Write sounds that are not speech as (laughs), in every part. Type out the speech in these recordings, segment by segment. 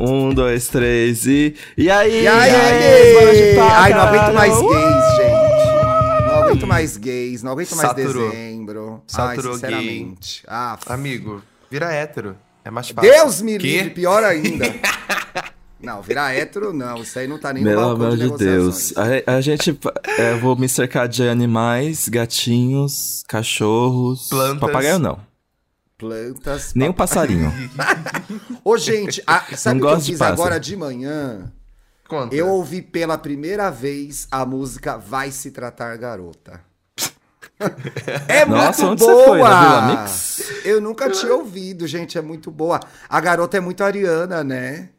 Um, dois, três e. E aí? E aí, gays? Ai, não aguento mais gays, gente. Não aguento mais gays, não aguento mais Saturou. dezembro. Saturou Ai, sinceramente. Ah, Amigo, vira hétero. É mais fácil. Deus me livre, pior ainda. (laughs) não, virar hétero não, isso aí não tá nem no Pelo balcão amor de de Deus. negociações. A, a gente. é, vou me cercar de animais, gatinhos, cachorros. Plantas. Papagaio não. Plantas. Nem um passarinho. (laughs) Ô, gente, a- sabe o que eu fiz agora de manhã? Conta. Eu ouvi pela primeira vez a música Vai Se Tratar Garota. (laughs) É Nossa, muito boa! foi? Eu nunca tinha ouvido, gente, é muito boa. A garota é muito ariana, né?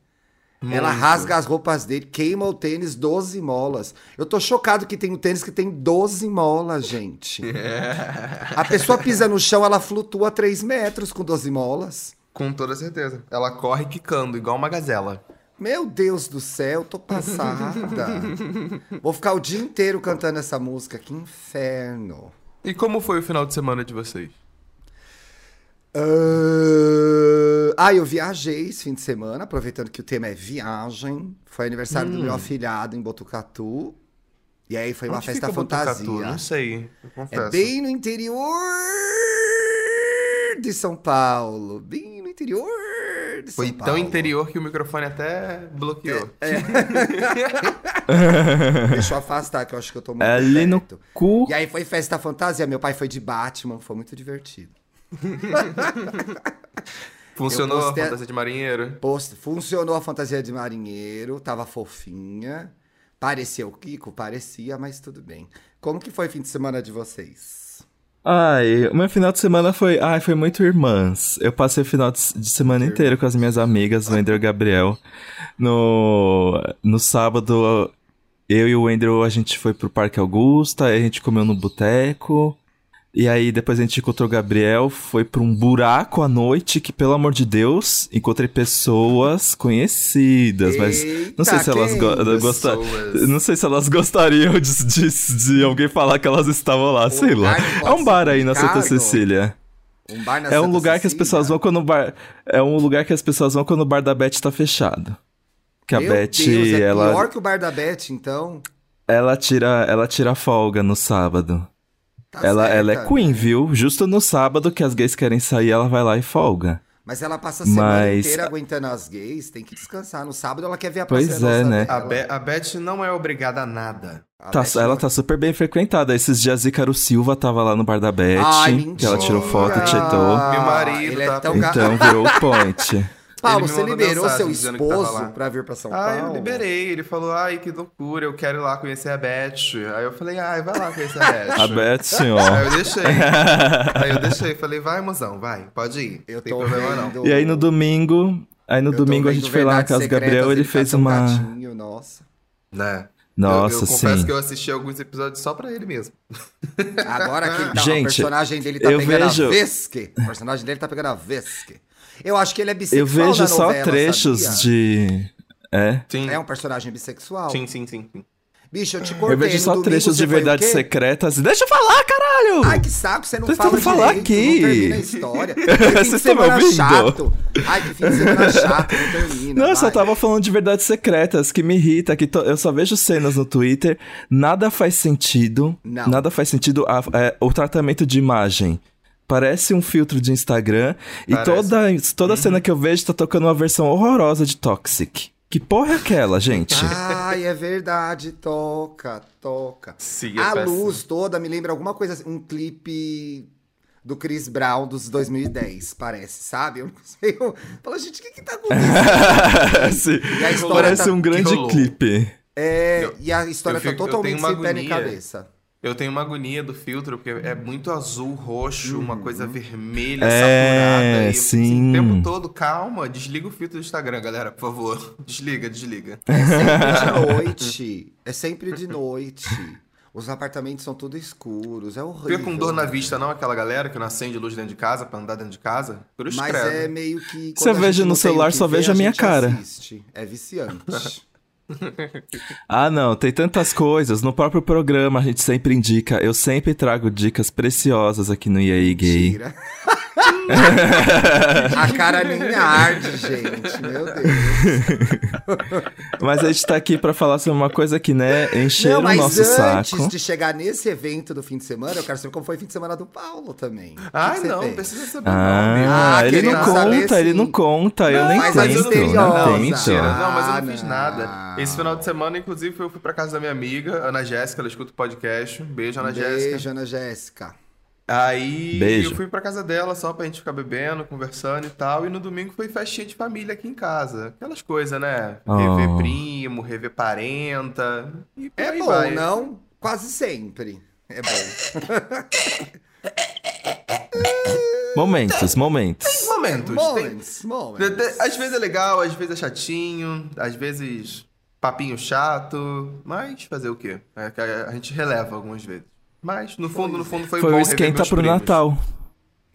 Ela Muito. rasga as roupas dele, queima o tênis 12 molas. Eu tô chocado que tem um tênis que tem 12 molas, gente. (laughs) A pessoa pisa no chão, ela flutua 3 metros com 12 molas. Com toda certeza. Ela corre quicando, igual uma gazela. Meu Deus do céu, tô passada. (laughs) Vou ficar o dia inteiro cantando essa música, que inferno. E como foi o final de semana de vocês? Ah, Ah, eu viajei esse fim de semana, aproveitando que o tema é viagem. Foi aniversário do meu afilhado em Botucatu. E aí foi uma Onde festa fica fantasia. Botucatu? Não sei, eu confesso. É bem no interior de São Paulo. Bem no interior de São Foi Paulo. tão interior que o microfone até bloqueou. (laughs) Deixa eu afastar, que eu acho que eu tô muito É ali no cu. E aí foi festa fantasia. Meu pai foi de Batman, foi muito divertido. (laughs) Funcionou a fantasia de marinheiro? Post- Funcionou a fantasia de marinheiro, tava fofinha. Parecia o Kiko? Parecia, mas tudo bem. Como que foi o fim de semana de vocês? Ai, o meu final de semana foi. Ai, foi muito irmãs. Eu passei o final de semana inteiro com as minhas amigas, o Wender e o Gabriel. No, no sábado, eu e o Wender, a gente foi pro Parque Augusta, aí a gente comeu no boteco. E aí depois a gente encontrou o Gabriel, foi pra um buraco à noite, que pelo amor de Deus, encontrei pessoas conhecidas, mas não sei Eita, se elas go. Pessoas. Não sei se elas gostariam de, de, de alguém falar que elas estavam lá, sei lá. É um bar aí na Santa? Cecília. Um bar na É um Santa lugar que as Cecília? pessoas vão quando o bar. É um lugar que as pessoas vão quando o bar da Beth tá fechado. Que a Meu Beth, Deus, é ela, pior que o bar da Beth, então. ela tira, ela tira folga no sábado. Tá ela, certa, ela é queen, né? viu? Justo no sábado que as gays querem sair, ela vai lá e folga. Mas ela passa a semana Mas- inteira aguentando as gays, tem que descansar. No sábado ela quer ver a Pois é, né? A. Be a Beth não é obrigada a nada. A Tá, ela não- tá super bem frequentada. Esses dias Ícaro Silva tava lá no bar da Beth. Ai, que ela tirou foto, tietou. Meu marido ele é tá- tão ga- Então virou o point. (laughs) Paulo, você liberou seu esposo pra vir pra São Ah, Paulo? eu liberei. Ele falou, ai, que loucura, eu quero ir lá conhecer a Beth. Aí eu falei, ai, vai lá conhecer a (laughs) Beth. A Beth, senhor. Aí eu deixei. (laughs) Aí eu deixei, falei, vai, mozão, vai, pode ir. Eu Tem tô problema não. vendo- E aí no domingo. Aí no eu domingo a gente foi lá na casa do Gabriel, ele fez uma. gatinho, nossa. Né? Nossa, eu, eu confesso sim. que eu assisti alguns episódios só pra ele mesmo. Agora que ele tá, Gente, o personagem dele tá eu pegando vejo- a Vesque. O personagem dele tá pegando a Vesque. Eu acho que ele é bissexual Eu vejo na só novela, trechos sabia? de. É. Sim, É um personagem bissexual. sim, sim, sim. sim. Bicho, eu te cortei. Eu vejo só domingo trechos de verdades secretas. Deixa eu falar, caralho! Ai, que saco, você não Vocês fala tão falar direito, aqui. não termina a história. (laughs) Vocês de tão me ouvindo? chato. Ai, que fim de semana chato, não termina. Não, eu só tava falando de verdades secretas, que me irrita, que to- eu só vejo cenas no Twitter, nada faz sentido, Não. nada faz sentido a- é, o tratamento de imagem. Parece um filtro de Instagram, e Parece. toda, toda cena que eu vejo tá tocando uma versão horrorosa de Toxic. Que porra é aquela, gente? Ai, é verdade, toca, toca. Sim, é a péssimo. luz toda me lembra alguma coisa, assim, um clipe do Chris Brown dos 2010, parece, sabe? Eu não sei. Eu falo, gente, o que que tá acontecendo? (laughs) E Parece tá- um grande clipe. É, Eu- e a história eu tá eu totalmente tenho uma sem pé nem cabeça. Eu tenho uma agonia do filtro, porque é muito azul, roxo, uma coisa vermelha, É, saturada. E assim, sim. o tempo todo, calma, desliga o filtro do Instagram, galera, por favor. (laughs) Desliga, desliga. É sempre de (laughs) noite. É sempre de noite. Os apartamentos são tudo escuros, é horrível. Fica com dor na vista, não, aquela galera que não acende luz dentro de casa pra andar dentro de casa? Cruz Mas credo. é meio que. Se eu quando a vejo gente no celular, só vejo a minha cara. assiste. É viciante. (laughs) Ah, não, tem tantas coisas. No próprio programa a gente sempre indica, eu sempre trago dicas preciosas aqui no EA Gay. Mentira. (laughs) A cara nem arde, gente. Meu Deus. Mas a gente tá aqui pra falar sobre uma coisa que, né, encher Não, o mas nosso antes saco. de chegar nesse evento do fim de semana, eu quero saber como foi o fim de semana do Paulo também. Que que você não, fez? precisa saber Ah. Ah, ele não querendo saber, conta, ele não conta, eu Não, nem mas tento, não Não, tento. Não, mas eu Ah, não fiz não. nada. Esse final de semana, inclusive, eu fui pra casa da minha amiga, Ana Jéssica, ela escuta o podcast. Beijo, Ana Jéssica. Beijo, Ana Jéssica. Aí Beijo. eu fui pra casa dela só pra gente ficar bebendo, conversando e tal. E no domingo foi festinha de família aqui em casa. Aquelas coisas, né? Rever Oh. primo, rever parenta. E É bom, vai. não? Quase sempre. É bom. Momentos, (laughs) momentos. Momentos. Tem- moments. de- de- Às vezes é legal, às vezes é chatinho, às vezes papinho chato. Mas fazer o quê? É a gente releva algumas vezes. Mas no fundo, no fundo foi, Foi bom o rever esquenta pro primos. Natal.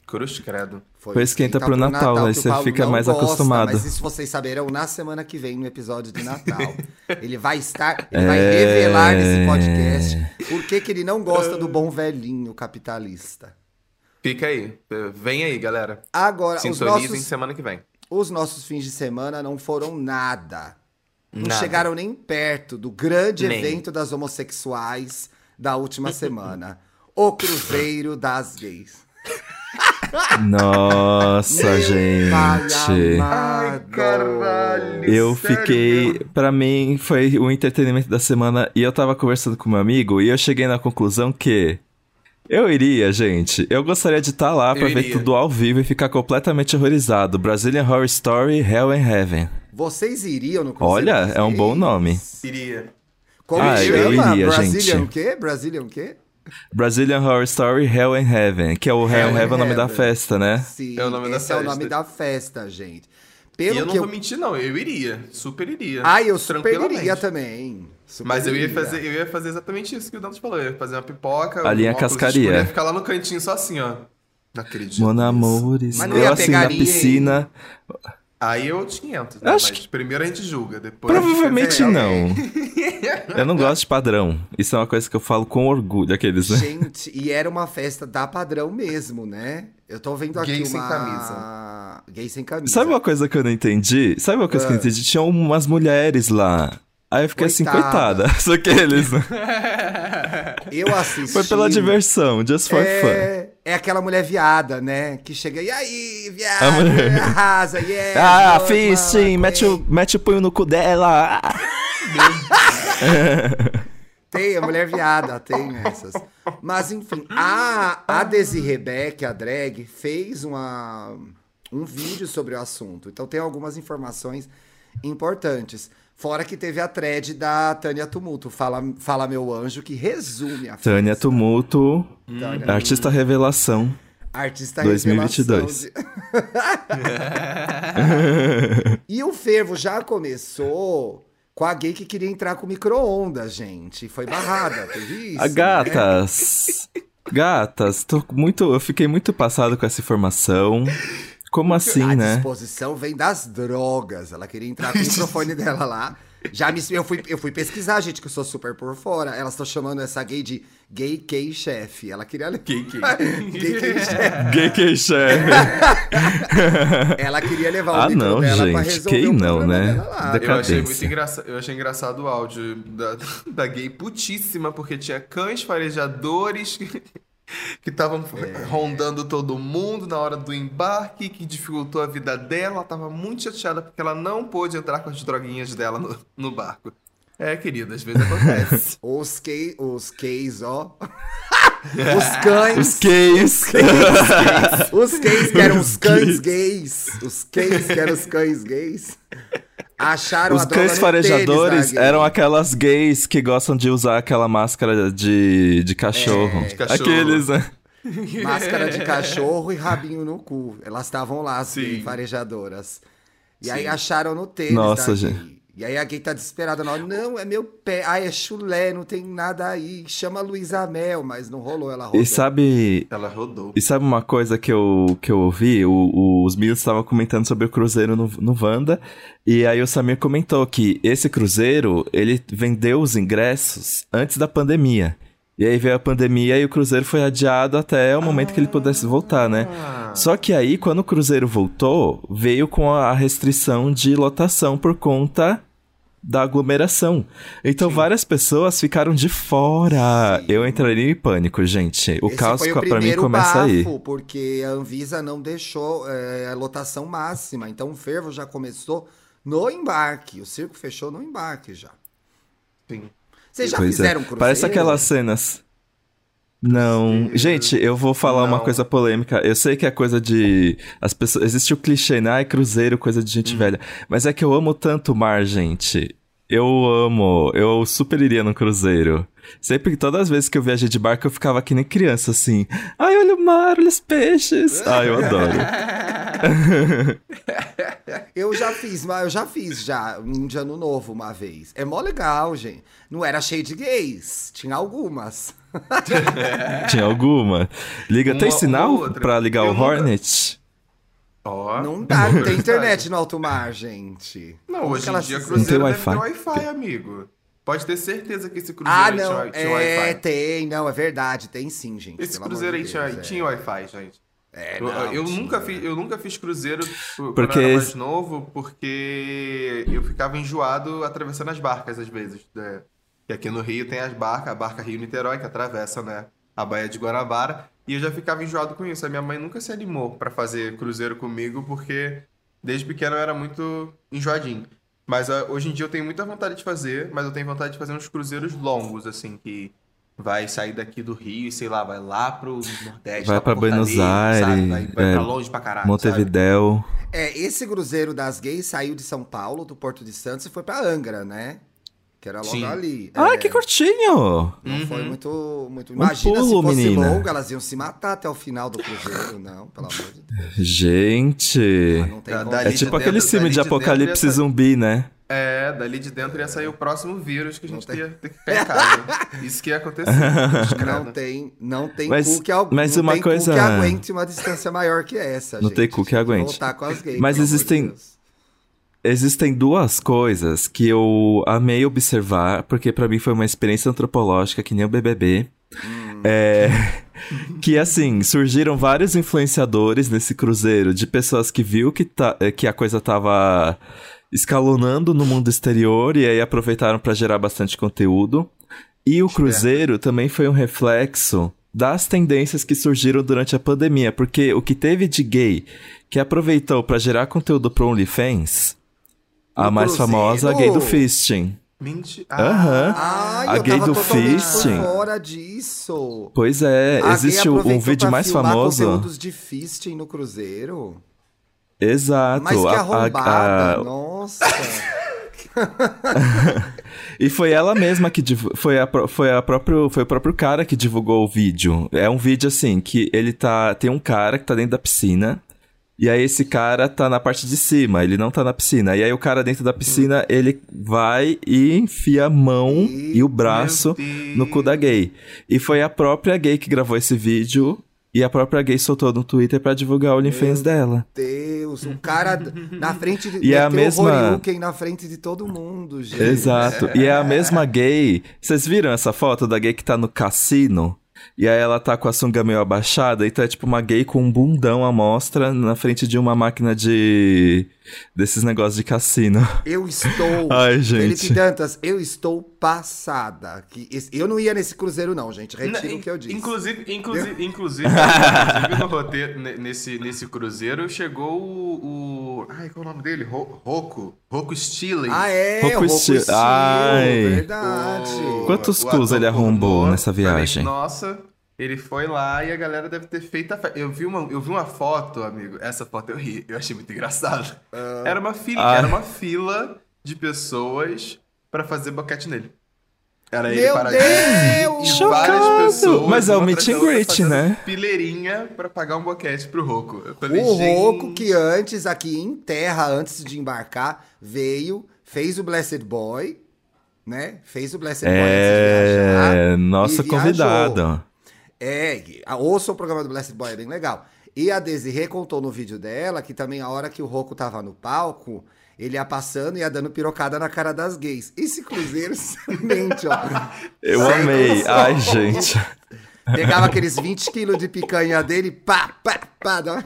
Cruz credo. Foi esquenta pro Natal, aí que o você fica mais gosta, acostumado. Mas isso vocês saberão na semana que vem, no episódio de Natal. (laughs) ele vai estar, ele vai É. revelar nesse podcast por que que ele não gosta do bom velhinho capitalista. Fica aí. Vem aí, galera. Agora, os Sintonizem nossos, semana que vem. os nossos fins de semana não foram nada. Não Nada. chegaram nem perto do grande Nem. evento das homossexuais da última semana. O Cruzeiro das Gays. Nossa, Pai gente. amado. Eu fiquei. Pra mim, foi o entretenimento da semana. E eu tava conversando com meu amigo e eu cheguei na conclusão que. Eu iria, gente. Eu gostaria de estar lá pra Eu ver tudo ao vivo e ficar completamente horrorizado. Brazilian Horror Story Hell and Heaven. Vocês iriam no Cruzeiro Olha, é um bom nome. Iria. Como Ah, chama? eu iria, Brazilian gente. o quê? Brazilian o quê? Brazilian Horror Story Hell and Heaven. Que é o Hell, Hell and Heaven é o nome da festa, né? Sim, É o nome da esse é o festa. nome da festa, gente. E Pelo eu não que vou eu... mentir, não. Eu iria. Super iria. Ah, eu super iria também. Super Mas eu ia, fazer, eu ia fazer exatamente isso que o Dantas falou. Eu ia fazer uma pipoca. A linha cascaria. escuro, ia ficar lá no cantinho só assim, ó. Não acredito. Nisso. amores. Mas não Eu ia assim pegar na piscina. Aí eu 500, né? Acho Mas primeiro a gente julga, depois... Provavelmente É, não. (laughs) Eu não gosto de padrão. Isso é uma coisa que eu falo com orgulho, aqueles, né? Gente, e era uma festa da padrão mesmo, né? Eu tô vendo aqui Gay uma... sem camisa. Gay sem camisa. Sabe uma coisa que eu não entendi? Sabe uma coisa que eu não entendi? Tinha umas mulheres lá. Aí eu fiquei assim, Coitada. coitada. (laughs) Só que eles. né? Eu assisti... Foi pela diversão, just for fun. É, é aquela mulher viada, né? Que chega, e aí, viado, A mulher- arrasa, yeah. Ah, boa, fiz mano, sim, mete o, mete o punho no cu dela. (laughs) Tem, a mulher viada, tem essas. Mas, enfim, a, a Desi Rebeck, a drag, fez uma, um vídeo sobre o assunto. Então tem algumas informações importantes. Fora que teve a thread da Tânia Tumulto, Fala, Fala Meu Anjo, que resume a Tânia festa. Tumulto, Tânia artista revelação. Artista 2022. revelação de- (laughs) e o fervo já começou com a gay que queria entrar com micro-ondas, gente. Foi barrada, teve isso. Né? gatas. Gatas, tô muito, eu fiquei muito passado com essa informação. Como assim, a né? disposição vem das drogas. Ela queria entrar com o (laughs) microfone dela lá. Já me, eu, fui, eu fui pesquisar, gente, que eu sou super por fora. Elas estão chamando essa gay de gay K chefe. Ela queria. Gay K. (laughs) gay K chefe. (laughs) Gay que chefe. Ela queria levar o Ah, não, dela pra gente, resolver quem não, né? Eu achei, muito engraçado, eu achei engraçado o áudio da, da gay putíssima, porque tinha cães farejadores que que estavam É. rondando todo mundo na hora do embarque, que dificultou a vida dela. Ela tava muito chateada porque ela não pôde entrar com as droguinhas dela no, no barco. É, querida, às vezes acontece. (laughs) Os K, os ó. (laughs) os cães. Os (laughs) gays. Os cães que eram os cães gays. Os cães que eram os cães gays. Acharam Os cães farejadores tênis eram aquelas gays que gostam de usar aquela máscara de, de cachorro. É, de cachorro. Aqueles, né? (laughs) Máscara de cachorro e rabinho no cu. Elas estavam lá, as Sim. farejadoras. E aí Sim. acharam no tênis Nossa, gente. E aí a gay tá desesperada. Não, não, é meu pé. Ai, é chulé, não tem nada aí. Chama a Luísa Mel, mas não rolou, ela rodou. E sabe, Ela rodou. E sabe uma coisa que eu, que eu ouvi? O- o- os meninos estavam comentando sobre o cruzeiro no, no Wanda. E aí o Samir comentou que esse cruzeiro, ele vendeu os ingressos antes da pandemia. E aí veio a pandemia e o cruzeiro foi adiado até o momento que ele pudesse voltar, né? Ah. Só que aí, quando o cruzeiro voltou, veio com a restrição de lotação por conta da aglomeração. Então várias pessoas ficaram de fora. Sim. Eu entraria em pânico, gente. O Esse caos pra mim começa aí. bafo, porque a Anvisa não deixou é, a lotação máxima. Então o fervo já começou no embarque. O circo fechou no embarque já. Sim. Vocês já Pois é. fizeram cruzeiro? Parece aquelas cenas. Não, Cruzeiro. gente, eu vou falar uma Não. coisa polêmica. Eu sei que é coisa de as pessoas, existe o clichê, né? Ai, cruzeiro, coisa de Hum. gente velha. Mas é que eu amo tanto o mar, gente. Eu amo, eu super iria no cruzeiro. Sempre, todas as vezes que eu viajei de barco, eu ficava que nem criança, assim. Ai, olha o mar, olha os peixes. Ai, eu adoro. (laughs) (laughs) Eu já fiz, mas eu já fiz já um de ano novo uma vez. É mó legal, gente. Não era cheio de gays, tinha algumas. (laughs) Tinha alguma? Liga, tem Uma- sinal uma outra. pra ligar Eu o nunca- Hornet? Ó. Não dá, não tem (laughs) internet no alto mar, gente. Não, Como hoje em dia cruzeiro Não deve tem ter Wi-Fi? Amigo. Pode ter certeza que esse cruzeiro Ah, aí tinha, não, tinha é, Wi-Fi. tem, não, é verdade, tem sim, gente. Esse cruzeiro aí tinha, Deus, é. tinha Wi-Fi, gente. É, Eu, não, eu nunca fiz, eu nunca fiz cruzeiro quando Porque eu era mais novo, porque eu ficava enjoado atravessando as barcas às vezes. né? E aqui no Rio tem as barcas, a barca Rio-Niterói, que atravessa, né, a Baía de Guanabara. E eu já ficava enjoado com isso. A minha mãe nunca se animou pra fazer cruzeiro comigo, porque desde pequeno eu era muito enjoadinho. Mas hoje em dia eu tenho muita vontade de fazer, mas eu tenho vontade de fazer uns cruzeiros longos, assim, que vai sair daqui do Rio e, sei lá, vai lá pro Nordeste. Vai pra Buenos Fortaleza, sabe? Aires, Vai, vai é, pra longe pra caralho. sabe? Montevidéu. É, esse cruzeiro das gays saiu de São Paulo, do Porto de Santos, e foi pra Angra, né? Que era logo Sim. ali. Ai, É, que curtinho! Não foi Uhum. muito, muito. Imagina pulo, se fosse menina. longo, elas iam se matar até o final do cruzeiro. Não, pelo amor de Deus. Gente. Ah, É de tipo dentro- aquele filme de de dentro apocalipse sa- zumbi, né? É, dali de dentro ia sair o próximo vírus que a gente tem. ia ter que casa. (laughs) Isso que ia acontecer. (laughs) Não tem, não tem Mas- cu que, mas não uma tem cu coisa- que aguente uma distância maior que essa. Não gente. tem cu que aguente. Voltar com as gays, Mas de existem- Deus. Existem duas coisas que eu amei observar, porque pra mim foi uma experiência antropológica que nem o BBB. É, (laughs) que assim, surgiram vários influenciadores nesse cruzeiro de pessoas que viu que, tá, eh, que a coisa tava escalonando no mundo exterior e aí aproveitaram pra gerar bastante conteúdo. E o cruzeiro também foi um reflexo das tendências que surgiram durante a pandemia, porque o que teve de gay que aproveitou pra gerar conteúdo pro OnlyFans, a mais famosa, a gay do fisting. Mentira. Aham. A gay do fisting. fora disso. Pois é, A existe um vídeo mais famoso. conteúdos de fisting no cruzeiro. Exato. Mas que a- a- arrombada, a- nossa. (laughs) E foi ela mesma que foi a, foi a próprio foi o próprio cara que divulgou o vídeo. É um vídeo assim que ele tá tem um cara que tá dentro da piscina e aí esse cara tá na parte de cima, ele não tá na piscina. E aí o cara dentro da piscina, ele vai e enfia a mão Ih, e o braço no cu da gay. E foi a própria gay que gravou esse vídeo e a própria gay soltou no Twitter pra divulgar o OnlyFans dela. Deus, o cara na frente de. E é a o mesma- Horyuken na frente de todo mundo, gente. Exato. E é a mesma gay. Vocês viram essa foto da gay que tá no cassino? E aí ela tá com a sunga meio abaixada, então é tipo uma gay com um bundão à mostra na frente de uma máquina de. Desses negócios de cassino. Eu estou. (laughs) Ai, gente. Felipe Dantas, eu estou passada. Que esse- eu não ia nesse cruzeiro, não, gente. Retiro Não, o que eu disse. Inclusive, inclusive, inclusive, (laughs) inclusive no roteiro, ne- nesse, nesse cruzeiro, chegou o, o- Ai, qual é o nome dele? Ro- Rocco. Rocco Steele. Ah, é, Rocco Rocco Steele. Ai. verdade. O- Quantos o cus ele arrombou nessa Falei, viagem? Nossa, ele foi lá e a galera deve ter feito a festa. Eu vi uma, eu vi uma foto, amigo. Essa foto eu ri, eu achei muito engraçado. Era uma fila, Ah. era uma fila de pessoas pra fazer boquete nele. Era ele Meu paradinho Deus! e várias Chocado! pessoas. Mas é o meet and greet, né? Pileirinha pra pagar um boquete pro Roco. O. Roco, que antes, aqui em terra, antes de embarcar, veio, fez o Blessed Boy, né? Fez o Blessed Boy antes de viajar. É. Nosso e viajou. convidado. É, ouça o programa do Blessed Boy, é bem legal. E a Desirê contou no vídeo dela que também a hora que o Roco tava no palco, Ele ia passando e ia dando pirocada na cara das gays. Esse cruzeiro, sinceramente, (laughs) ó. (laughs) Eu sem amei. condição. Ai, gente. Pegava aqueles 20 quilos de picanha dele, pá, pá, pá. dá-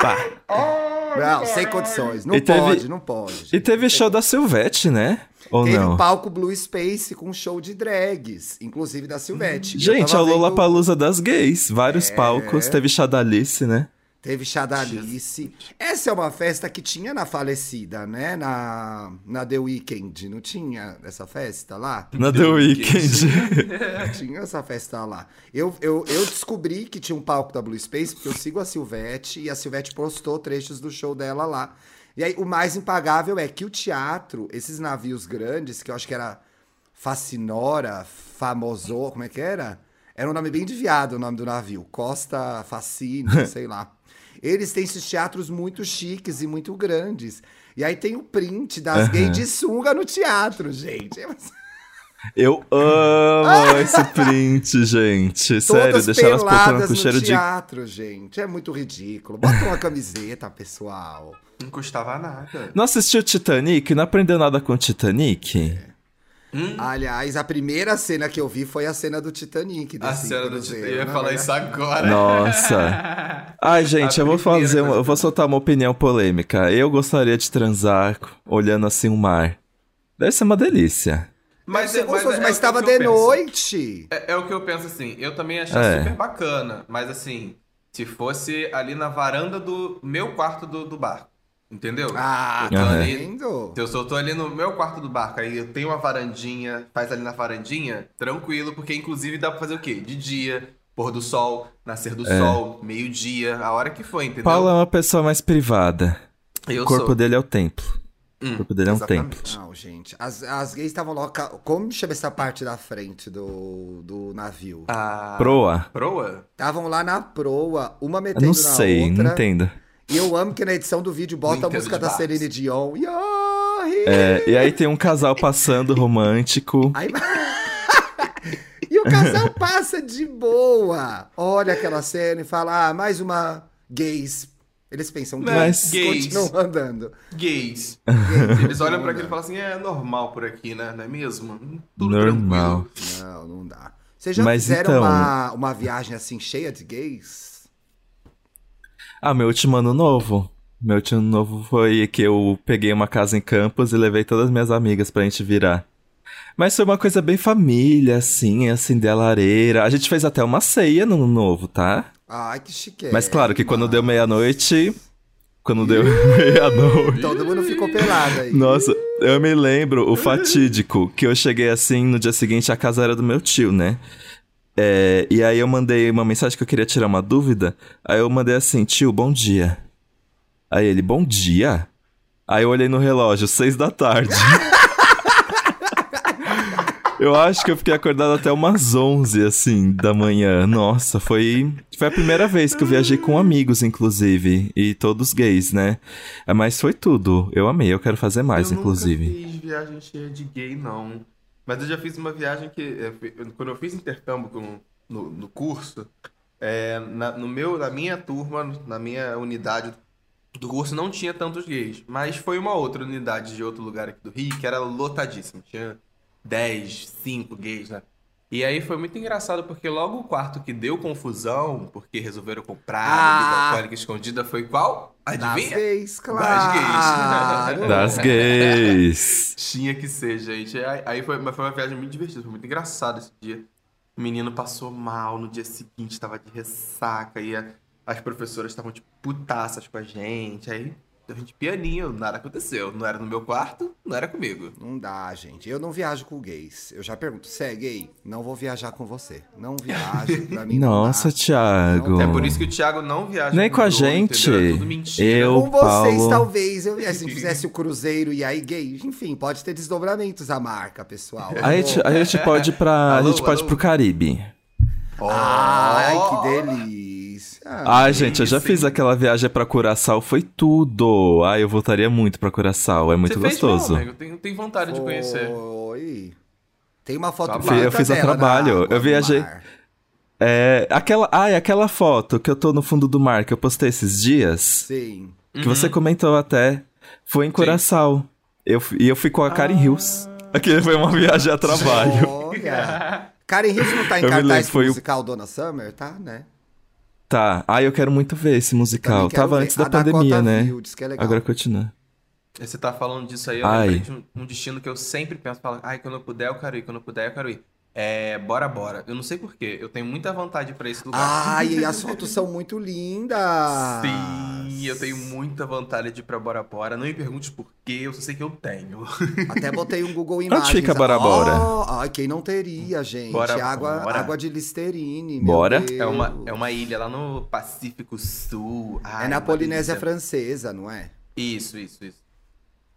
Pá. (laughs) Não, sem condições. Não E teve- pode, não pode. E teve show da Silvete, né? Ou Teve não? um palco Blue Space com um show de drags, inclusive da Silvete. Eu Gente, é tava o vendo- Lollapalooza das gays. Vários É. palcos. Teve Chadalice, né? Teve Chadalice. Essa é uma festa que tinha na falecida, né? Na, na The Weeknd, não tinha essa festa lá? Na The Weeknd. (laughs) tinha essa festa lá. Eu, eu, eu descobri que tinha um palco da Blue Space porque eu sigo a Silvete e a Silvete postou trechos do show dela lá. E aí o mais impagável é que o teatro, esses navios grandes, que eu acho que era Facinora, Famoso, como é que era? Era um nome bem de viado o nome do navio. Costa Facine, (laughs) sei lá. Eles têm esses teatros muito chiques e muito grandes. E aí tem o print das Aham. gays de sunga no teatro, gente. Eu amo (laughs) esse print, gente. Sério, Todas deixar elas peladas com no cheiro de. teatro, gente. É muito ridículo. Bota uma camiseta, pessoal. Não custava nada. Não assistiu Titanic? Não aprendeu nada com Titanic? Hum? Aliás, a primeira cena que eu vi foi a cena do Titanic. A desse cena do Titanic. Eu ia né? falar isso agora. Nossa. (laughs) Ai, gente, A eu vou fazer, uma- eu vou soltar uma opinião polêmica. Eu gostaria de transar olhando assim o mar. Deve ser uma delícia. Mas, é- gostoso, é mas estava eu de penso. noite. É, é o que eu penso assim, eu também achei É. super bacana, mas assim, se fosse ali na varanda do meu quarto do, do barco, entendeu? Ah, Eu tô ali-? Se eu só tô ali no meu quarto do barco, aí eu tenho uma varandinha, faz ali na varandinha, tranquilo, porque inclusive dá pra fazer o quê? De dia, pôr do sol, nascer do sol, meio-dia, a hora que for, entendeu? Paulo é uma pessoa mais privada. eu o corpo sou. dele é o templo. Hum, o corpo dele é um templo. Não, gente. As, as gays estavam loca... Como chama essa parte da frente do, do navio? A Proa? proa? Estavam lá na proa, uma Eu metendo não na sei, outra. não entendo. E eu amo que na edição do vídeo bota a música da. Celine Dion. É, e aí tem um casal passando romântico. Aí- (laughs) e o casal passa de boa. Olha aquela cena e fala: ah, mais uma gays. Eles pensam Mas- gays, Gays. continuam andando. Gays. Gays Eles olham pra continuam aquilo e falam assim, é normal por aqui, né? Não é mesmo? Tudo Normal. tranquilo. Não, não dá. Vocês já Mas fizeram então- uma, uma viagem assim cheia de gays? Ah, meu último ano novo. Meu último ano novo foi que eu peguei uma casa em Campos e levei todas as minhas amigas pra gente virar. Mas foi uma coisa bem família, assim, acender a lareira. A gente fez até uma ceia no ano novo, tá? Ai, que chique. Mas claro que quando deu meia-noite. Quando deu (laughs) meia-noite. Todo mundo ficou pelado aí. Nossa, eu me lembro o fatídico que eu cheguei assim no dia seguinte a casa era do meu tio, né? É, e aí eu mandei uma mensagem que eu queria tirar uma dúvida. Aí eu mandei assim, tio, bom dia. Aí ele, bom dia? Aí eu olhei no relógio, seis da tarde. eu acho que eu fiquei acordado até umas onze, assim, da manhã. Nossa, foi, foi a primeira vez que eu viajei com amigos, inclusive. E todos gays, né? Mas foi tudo. Eu amei, eu quero fazer mais, eu inclusive. nunca fiz viagem cheia de gay, não. Mas eu já fiz uma viagem que... Quando eu fiz intercâmbio com- no, no curso, é, na, no meu, na minha turma, na minha unidade do curso, não tinha tantos gays. Mas foi uma outra unidade de outro lugar aqui do Rio, que era lotadíssima. Tinha 10, 5 gays, né? E aí foi muito engraçado, porque logo o quarto que deu confusão, porque resolveram comprar Ah! bebida alcoólica escondida, foi qual? Das Adivinha? gays, claro. gays. Das gays. (laughs) Tinha que ser, gente. Aí, foi, mas foi uma viagem muito divertida, foi muito engraçado esse dia. O menino passou mal, no dia seguinte tava de ressaca, e a- as professoras estavam, tipo, putaças com a gente. Aí a gente pianinho, nada aconteceu. Não era no meu quarto, não era comigo. Não dá, gente. Eu não viajo com gays. Eu já pergunto, você é gay? Não vou viajar com você. Não viajo, pra mim Nossa, não dá. Thiago. É por isso que o Thiago não viaja Nem com a Bruno, gente. entendeu? É tudo mentira. Eu- Com vocês, Paulo. talvez, eu viesse. Se fizesse o cruzeiro e aí gay, enfim, pode ter desdobramentos a marca, pessoal. A gente, a gente pode ir pra. Alô, a gente pode alô? pro Caribe. Ai, Ó. que delícia. Ai, gente, eu já sim. fiz aquela viagem pra Curaçao, foi tudo. Ai, eu voltaria muito pra Curaçao, é muito Você fez gostoso. Eu tenho, tenho vontade de conhecer. Oi. Tem uma foto Eu bonita fiz- eu fiz a trabalho, eu viajei-. É, aquela, ai, aquela foto que eu tô no fundo do mar que eu postei esses dias, Sim. que você comentou até. foi em Curaçao. Eu, e eu fui com a Karen Hills. Aquele foi uma viagem a trabalho. Olha. Karen Hills não tá em Eu cartaz lembro, foi o o- musical Dona Summer, tá, né? Tá. Ah, eu quero muito ver esse musical. Tava ver. antes da A Dakota pandemia, né? viu, diz que é legal. Agora continua. Você tá falando disso aí, eu Ai. lembrei de um, um destino que eu sempre penso, falo, ai, quando eu puder eu quero ir, quando eu puder eu quero ir. É Bora Bora. Eu não sei porquê, eu tenho muita vontade pra esse lugar. Ai, e as (laughs) fotos são muito lindas. Sim, eu tenho muita vontade de ir pra Bora Bora. Não me pergunte por quê, eu só sei que eu tenho. (laughs) Até botei um Google Imagens. fica Bora Bora? Oh, ai, quem não teria, gente? Bora água, Bora. água de Listerine. meu Bora? Deus. É uma, é uma ilha lá no Pacífico Sul. Ai, É na Polinésia. Francesa, não é? Isso, isso, isso.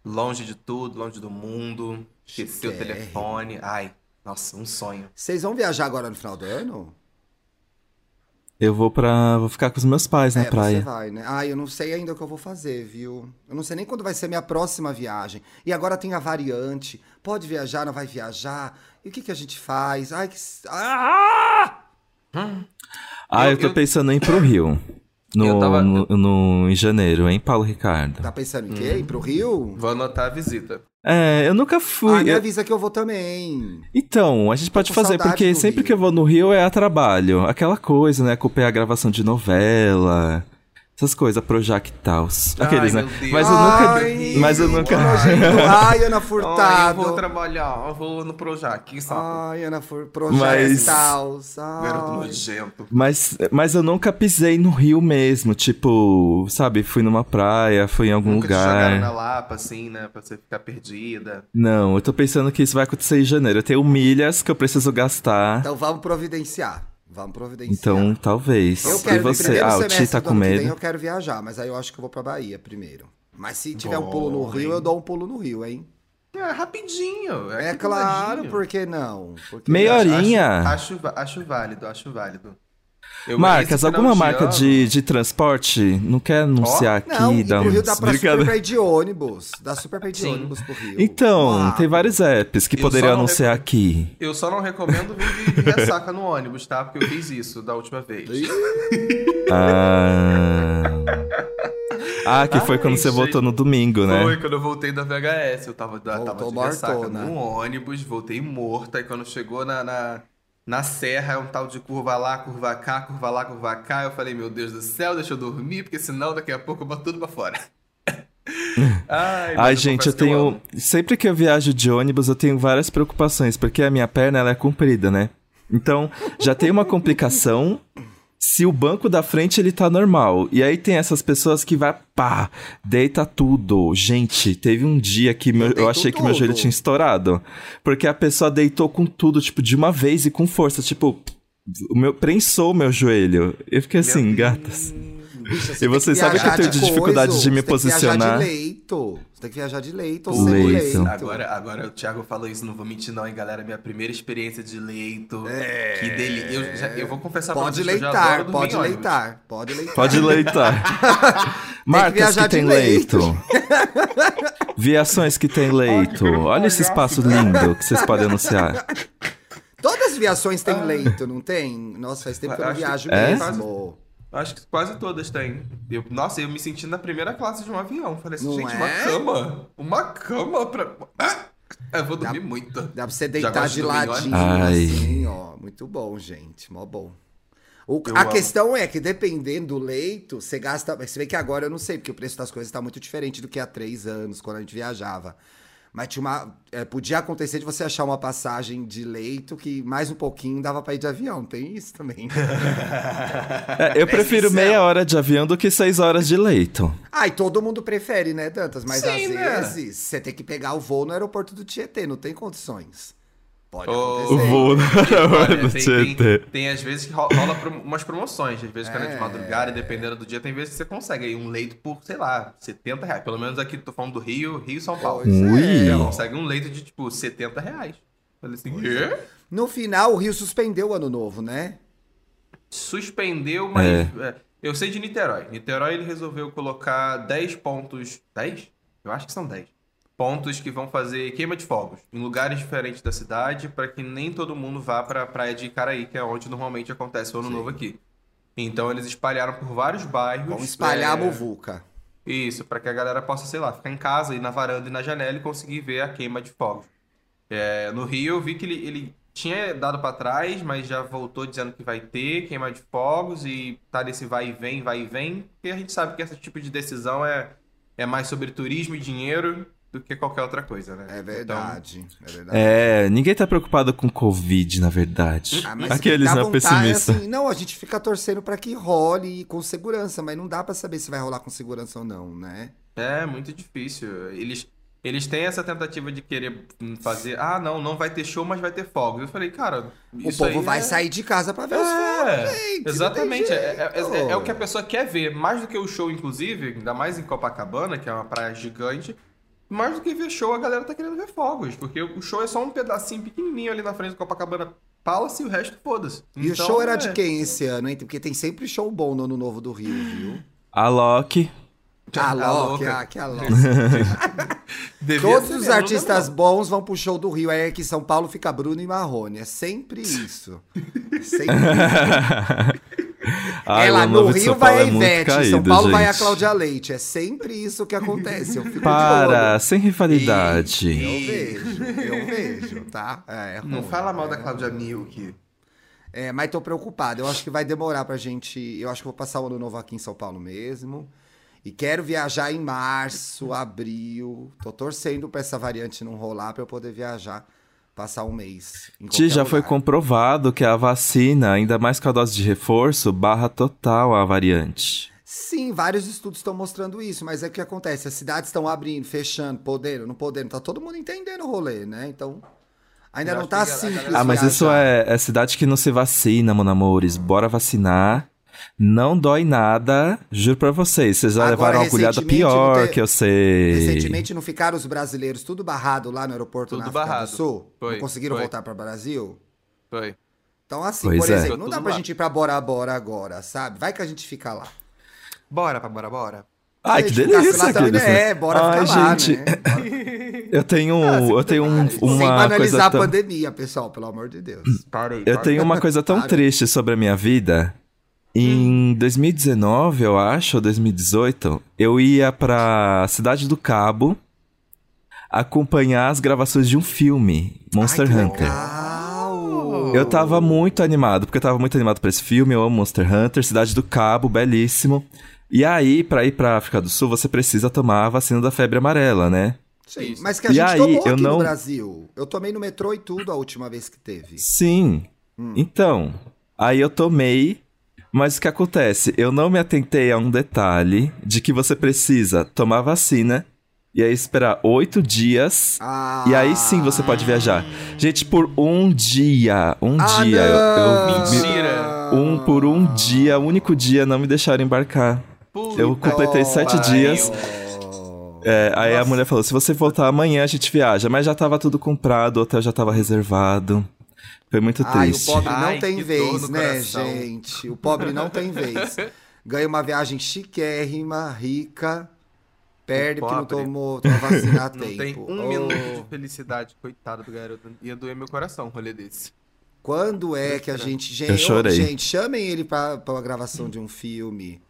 Longe de tudo, longe do mundo. Esquecer o telefone. Ai, nossa, um sonho. Vocês vão viajar agora no final do ano? Eu vou pra. Vou ficar com os meus pais na é, você praia. vai, né? Ah, eu não sei ainda o que eu vou fazer, viu? Eu não sei nem quando vai ser minha próxima viagem. E agora tem a variante. Pode viajar, não vai viajar? E o que, que a gente faz? Ai, que... Ah! Ah, eu, Eu- tô eu- pensando em ir pro Rio. No, Eu tava- no, no- em janeiro, hein, Paulo Ricardo? Tá pensando em quê? Ir pro Rio? Vou anotar a visita. É, eu nunca Ah, fui. me eu- avisa que eu vou também. Então, a gente pode fazer, porque sempre Rio. que eu vou no Rio é a trabalho. Aquela coisa, né? Acompanhar a gravação de novela. Essas coisas, Projac e tal. Aqueles, Ai, né? Mas eu Ai, nunca. Mas eu nunca. (laughs) Ai, Ana Ai, eu Furtado. vou trabalhar, eu vou no Projac, que saco. Ai, Ana Furtado. Projeto Mas- Taus. Garoto Ai. nojento. Mas, mas eu nunca pisei no Rio mesmo. Tipo, sabe, fui numa praia, fui em algum Nunca te jogaram lugar. na Lapa, assim, né? Pra você ficar perdida. Não, eu tô pensando que isso vai acontecer em janeiro. Eu tenho milhas que eu preciso gastar. Então vamos providenciar. Vamos providenciar. Então, talvez. eu e quero no você? Ah, o Ti tá com vem medo. eu quero viajar, mas aí eu acho que eu vou pra Bahia primeiro. Mas se tiver um Bom, pulo no Rio, hein? eu dou um pulo no Rio, hein? É, rapidinho. É, do claro, por que não? Porque Meia horinha. Acho, acho, acho válido, acho válido. Eu- Marcas, alguma marca de, de transporte? Não quer anunciar Não, aqui? e dar pro Rio dá pra super pra ir de ônibus. Dá super pra ir de Sim. ônibus pro Rio. Então, Uau. tem vários apps que Eu poderiam não anunciar recomendo. aqui. Eu só não recomendo vir de ressaca no ônibus, tá? Porque eu fiz isso da última vez. Ah, ah que foi Ai, quando você gente. voltou no domingo, né? Foi quando eu voltei da VHS. Eu tava, tava Voltou de ressaca no ônibus, voltei morta. E quando chegou na, na, na serra, é um tal de curva lá, curva cá, curva lá, curva cá. Eu falei, meu Deus do céu, deixa eu dormir, porque senão daqui a pouco eu boto tudo pra fora. (laughs) Ai, Ai, gente, eu confesso que tenho. Sempre que eu viajo de ônibus, eu tenho várias preocupações, porque a minha perna ela é comprida, né? Então, já tem uma complicação se o banco da frente ele tá normal. E aí tem essas pessoas que vai, pá, deita tudo. Gente, teve um dia que meu- eu, achei que meu joelho tudo. tinha estourado. Porque a pessoa deitou com tudo, tipo, de uma vez e com força. Tipo, o meu, prensou o meu joelho. Eu fiquei assim, Meu gatas. Bicha, E tem você que sabe que eu tenho de dificuldade coisa, de me você posicionar. de leito. Você tem que viajar de leito ou sem Leito. leito. Agora, agora o Thiago falou isso, não vou mentir não, hein, galera. Minha primeira experiência de leito. É. Que dele. Eu, já- eu vou confessar pra Pode vocês que eu já leitar, pode leitar, pode leitar. Pode (laughs) leitar. Marcas que, de tem leito. leito. Viações que tem leito. Olha esse espaço lindo que vocês podem anunciar. Todas as viações têm leito, não tem? Nossa, faz tempo que eu não que- viajo É? mesmo. Acho que quase todas têm. Eu- nossa, eu me senti na primeira classe de um avião. Falei assim, Não gente, é? uma cama. Uma cama pra. Ah! Eu vou dormir muito. Dá pra você deitar de em ladinho assim, ó. Muito bom, gente. Mó bom. O- a amo. questão é que dependendo do leito, você gasta. Você vê que agora eu não sei, porque o preço das coisas tá muito diferente do que há três anos, quando a gente viajava. Mas tinha uma. é, podia acontecer de você achar uma passagem de leito que mais um pouquinho dava pra ir de avião. Tem isso também. (laughs) É, eu prefiro céu. meia hora de avião do que seis horas de leito. Ai, todo mundo prefere, né, Dantas? Mas Sim, às né? vezes você tem que pegar o voo no aeroporto do Tietê, não tem condições. Pode Ô, acontecer. O voo Olha, no tem, tem, tem às vezes que ro- rola umas promoções. Às vezes, quando é de É. madrugada, dependendo do dia, tem vezes que você consegue aí um leito por, sei lá, 70 reais. Pelo menos aqui, tô falando do Rio, Rio e São Paulo. Pois é. Você consegue um leito de, tipo, 70 reais. Falei assim, quê? No final, o Rio suspendeu o ano novo, né? Suspendeu, mas... é, eu sei de Niterói. Niterói, ele resolveu colocar 10 pontos... 10? Eu acho que são 10. Pontos que vão fazer queima de fogos em lugares diferentes da cidade para que nem todo mundo vá para a praia de Icaraí, que é onde normalmente acontece o ano Sim. novo aqui. Então eles espalharam por vários bairros. Vamos espalhar a é, muvuca. Isso, para que a galera possa, sei lá, ficar em casa, ir na varanda e na janela e conseguir ver a queima de fogos. É, no Rio eu vi que ele, ele tinha dado para trás, mas já voltou dizendo que vai ter queima de fogos e tá nesse vai e vem, vai e vem, porque a gente sabe que esse tipo de decisão é, é mais sobre turismo e dinheiro do que qualquer outra coisa, né? É verdade, então... é verdade. É, ninguém tá preocupado com Covid, na verdade. Ah, Aqueles não pessimistas. Assim, não, a gente fica torcendo para que role com segurança, mas não dá para saber se vai rolar com segurança ou não, né? É, muito difícil. Eles eles têm essa tentativa de querer fazer, ah, não, não vai ter show, mas vai ter fogos. Eu falei, cara, o povo vai é... sair de casa para ver é, os fogos, gente. Exatamente, é, é, é, é, o que a pessoa quer ver, mais do que o show, inclusive, ainda mais em Copacabana, que é uma praia gigante. Mais do que ver show, a galera tá querendo ver fogos, porque o show é só um pedacinho pequenininho ali na frente do Copacabana Palace e o resto foda-se. E então, o show era de quem esse ano, hein? Porque tem sempre show bom no Ano Novo do Rio, viu? A Loki. A Loki, ah, que a Loki. (laughs) Todos os artistas bons vão pro show do Rio. Aí aqui em São Paulo fica Bruno e Marrone. É sempre isso. sempre isso. (laughs) Ai, Ela no Rio vai a é Ivete, caído, em São Paulo gente. vai a Cláudia Leite. É sempre isso que acontece. Para, sem rivalidade. E, eu vejo, eu vejo, tá? É, é Não fala mal é, da Cláudia Milk. É, mas tô preocupado. Eu acho que vai demorar pra gente. Eu acho que vou passar o ano novo aqui em São Paulo mesmo. E quero viajar em março, abril. Tô torcendo pra essa variante não rolar pra eu poder viajar, passar um mês. Ti, já lugar. foi comprovado que a vacina, ainda mais com a dose de reforço, barra total a variante. Sim, vários estudos estão mostrando isso, mas é o que acontece: as cidades estão abrindo, fechando, podendo, não podendo, tá todo mundo entendendo o rolê, né? Então. Ainda não tá simples. Ah, mas isso é, é cidade que não se vacina, mon amores. Bora vacinar. Não dói nada, juro pra vocês. Vocês já Agora, levaram uma agulhada pior ter... que eu sei. Recentemente não ficaram os brasileiros tudo barrado lá no aeroporto tudo na África barrado. do Sul? Foi, não conseguiram foi. voltar para o Brasil? Foi. Então, assim, pois por é. exemplo, não dá pra lá. gente ir pra Bora Bora agora, sabe? Vai que a gente fica lá. Bora pra Bora Bora. Ai, que delícia, também, É, bora Ai, ficar gente. lá, né? (laughs) Eu tenho, ah, eu tenho um, uma Sem banalizar coisa a tão... pandemia, pessoal, pelo amor de Deus. Parei, parei. Eu tenho uma coisa tão (laughs) triste sobre a minha vida em 2019, eu acho, ou 2018, eu ia pra Cidade do Cabo acompanhar as gravações de um filme, Monster Ai, Hunter. Legal. Eu tava muito animado, porque eu tava muito animado pra esse filme, eu amo Monster Hunter, Cidade do Cabo, belíssimo. E aí, pra ir pra África do Sul, você precisa tomar a vacina da febre amarela, né? Sim, mas que a e gente aí, tomou aqui eu não... no Brasil. Eu tomei no metrô e tudo a última vez que teve. Sim. Hum. Então, aí eu tomei mas o que acontece? Eu não me atentei a um detalhe de que você precisa tomar vacina e aí esperar oito dias. Ah. E aí sim você pode viajar. Gente, por um dia. Um ah, dia. Eu, eu, Mentira! Um por um dia, único dia, não me deixaram embarcar. Puta eu completei sete pai. dias. É, aí Nossa. a mulher falou: se você voltar amanhã, a gente viaja. Mas já tava tudo comprado, o hotel já tava reservado. Foi muito triste. Ai, o pobre não Ai, tem vez, né, coração. gente? O pobre não tem vez. Ganha uma viagem chiquérrima, rica, perde porque não tomou, tomou vacina a tempo. Tem um oh. minuto de felicidade, coitado do garoto. Ia doer meu coração um rolê desse. Quando é que a gente... gente eu chorei. gente, chamem ele pra, pra uma gravação de um filme.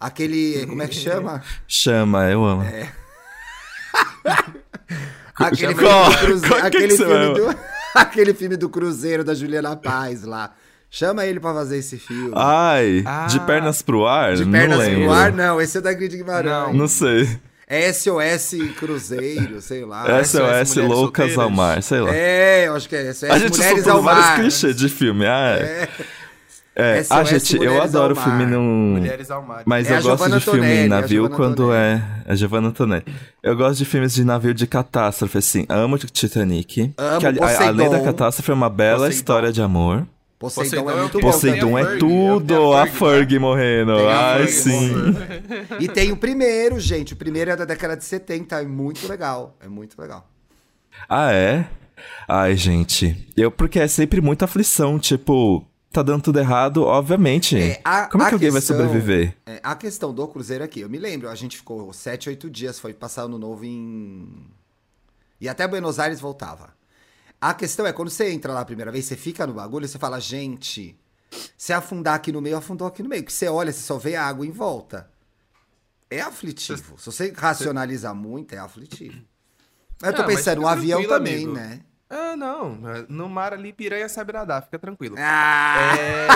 Aquele... Como é que chama? Chama, eu amo. É. (laughs) aquele filme do Cruzeiro. Aquele filme do... (laughs) Aquele filme do Cruzeiro da Juliana Paz lá. Chama ele pra fazer esse filme. Ai, ah, de pernas pro ar? De pernas não pro ar, não. Esse é da Grid Guimarães. Não, não sei. É SOS Cruzeiro, sei lá. SOS, SOS Loucas ao Mar, sei lá. É, eu acho que é SOS A gente Mulheres ao Mar. vários clichês de filme, ah, é. é. É, ah, gente, Mulheres eu adoro filme num. Mulheres ao mar. Mas é eu gosto de filme em navio quando é. É Giovanna Antonelli. Eu gosto de filmes de navio de catástrofe, assim. Amo Titanic. Amo, que, a, além da catástrofe, é uma bela Poseidon. história de amor. Poseidon, Poseidon é muito Poseidon bom. é tudo, a Ferg morrendo. Ai, Ferg sim. (laughs) e tem o primeiro, gente. O primeiro é da década de 70. É muito legal. É muito legal. Ah, é? Ai, gente. Eu, porque é sempre muita aflição, tipo tá dando tudo errado, obviamente. É, a, Como é que alguém questão, vai sobreviver? É, a questão do Cruzeiro aqui, eu me lembro, a gente ficou sete, oito dias, foi passar ano novo em. E até Buenos Aires voltava. A questão é, quando você entra lá a primeira vez, você fica no bagulho e você fala, gente, se afundar aqui no meio, afundou aqui no meio. Porque você olha, você só vê a água em volta. É aflitivo. Se você racionalizar muito, é aflitivo. Eu tô Ah, pensando, um avião também, amigo. né? Ah, não. No mar ali, piranha sabe nadar, fica tranquilo. Ah! É...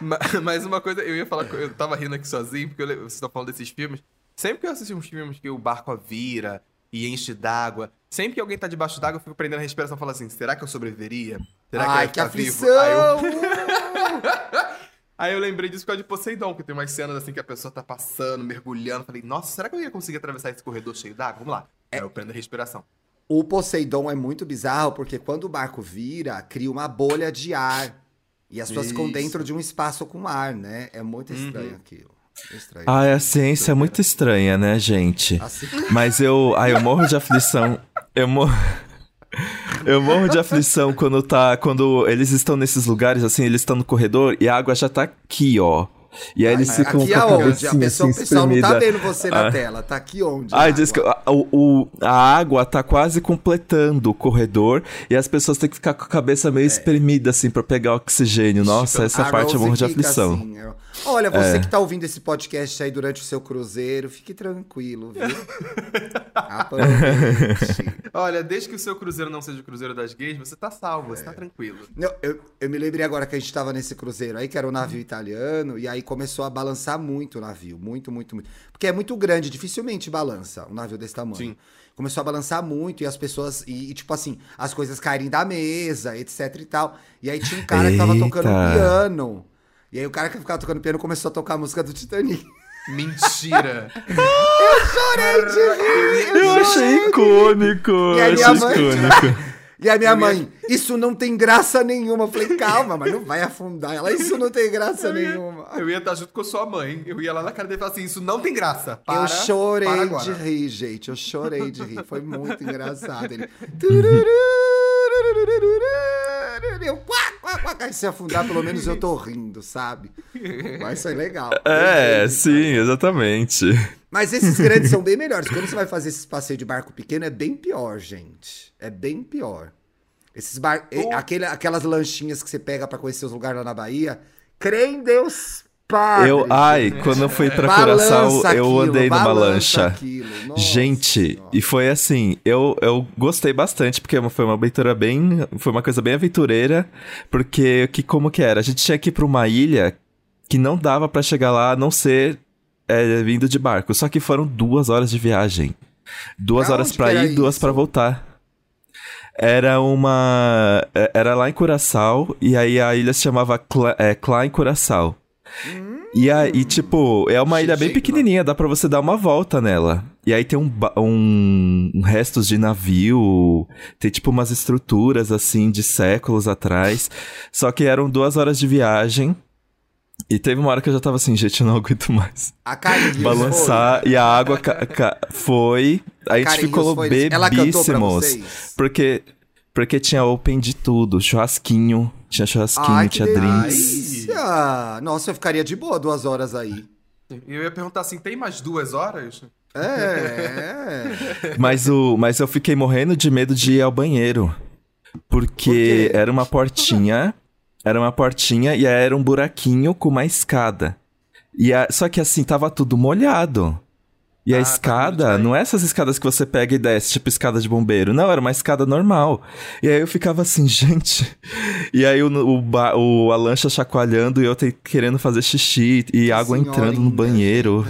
(laughs) Ma- Mas uma coisa, eu ia falar, eu tava rindo aqui sozinho, porque eu, vocês estão falando desses filmes. Sempre que eu assisti uns filmes que o barco vira e enche d'água, sempre que alguém tá debaixo d'água, eu fico prendendo a respiração e falo assim: será que eu sobreviveria? Será que eu ia que ficar vivo? aflição! Aí eu... (laughs) Aí eu lembrei disso por causa de Poseidon, que tem umas cenas assim que a pessoa tá passando, mergulhando. Falei, nossa, será que eu ia conseguir atravessar esse corredor cheio d'água? Vamos lá. Aí eu prendo a respiração. O Poseidon é muito bizarro porque quando o barco vira, cria uma bolha de ar. E as pessoas ficam dentro de um espaço com ar, né? É muito Uhum. estranho aquilo. É estranho. Ah, a ciência é muito estranha, né, gente? Assim, Mas eu. Ai, eu morro de aflição. Eu morro. (laughs) Eu morro de aflição quando tá. Quando eles estão nesses lugares, assim, eles estão no corredor e a água já tá aqui, ó. E aí eles ficam aqui com a aonde? A pessoa, assim, pessoal não tá vendo você na Ah. tela. Tá aqui onde? Ai, a diz que água? a, o, a água tá quase completando o corredor e as pessoas têm que ficar com a cabeça meio espremida, assim, pra pegar oxigênio. Nossa, essa parte eu Rose morro de aflição. assim, ó. Olha, você É. que tá ouvindo esse podcast aí durante o seu cruzeiro, fique tranquilo, viu? (laughs) Olha, desde que o seu cruzeiro não seja o cruzeiro das gays, você tá salvo, você tá tranquilo. Não, eu, eu me lembrei agora que a gente tava nesse cruzeiro aí, que era um navio italiano, e aí começou a balançar muito o navio. Muito, muito, muito. Porque é muito grande, dificilmente balança um navio desse tamanho. Sim. Começou a balançar muito e as pessoas. E, e, tipo assim, as coisas caírem da mesa, etc e tal. E aí tinha um cara que tava tocando Eita. piano. E aí o cara que ficava tocando piano começou a tocar a música do Titanic. (laughs) Mentira! Chorei de rir! Eu achei icônico! E a Eu minha achei mãe- icônico. (laughs) E a minha mãe, isso não tem graça nenhuma. Eu falei, calma, mas não vai afundar. Ela, isso não tem graça nenhuma. Eu ia estar junto com a sua mãe. Eu ia lá na cara dele e falar assim: Isso não tem graça. Para, eu chorei para de rir, gente. Eu chorei de rir. Foi muito engraçado. Ele. (laughs) Eu, quá, quá, quá. Aí se afundar, pelo menos eu tô rindo, sabe? Mas foi legal. É, sim, exatamente. Mas esses grandes são bem melhores. Quando você vai fazer esses passeios de barco pequeno, é bem pior, gente. É bem pior. Esses bar... eh, aquele, aquelas lanchinhas que você pega pra conhecer os lugares lá na Bahia. Crê em Deus, padre. Eu, ai, gente. quando eu fui pra Balança Curaçao, eu andei numa lancha. Gente, Senhora. e foi assim, eu, eu gostei bastante, porque foi uma aventura bem. Foi uma coisa bem aventureira, porque que, como que era? A gente tinha que ir pra uma ilha que não dava pra chegar lá a não ser é, vindo de barco. Só que foram duas horas de viagem. Duas Pra horas era ir, duas isso? pra voltar. Era uma. é, Era lá em Curaçao, e aí a ilha se chamava Cla é, Klein Curaçao. E aí, tipo, é uma ilha bem pequenininha, dá pra você dar uma volta nela. E aí tem um, um, restos de navio, tem tipo umas estruturas assim de séculos atrás. Só que eram duas horas de viagem. E teve uma hora que eu já tava assim, gente, eu não aguento mais. A Karen Hills Balançar e a água ca- ca- foi. A gente ficou foi- bebíssimos. Porque, porque tinha open de tudo, churrasquinho, tinha churrasquinho, Ai, tinha drinks. delícia! Nossa, eu ficaria de boa duas horas aí. E eu ia perguntar assim: tem mais duas horas? É. (laughs) Mas, o, mas eu fiquei morrendo de medo de ir ao banheiro. Porque Por era uma portinha. Era uma portinha e aí era um buraquinho com uma escada. E a- só que assim, tava tudo molhado. E a Ah, tá escada, bem. não é essas escadas que você pega e desce, tipo escada de bombeiro. Não, era uma escada normal. E aí eu ficava assim, (laughs) gente. E aí o, o, o- a lancha chacoalhando e eu te- querendo fazer xixi e água entrando no banheiro.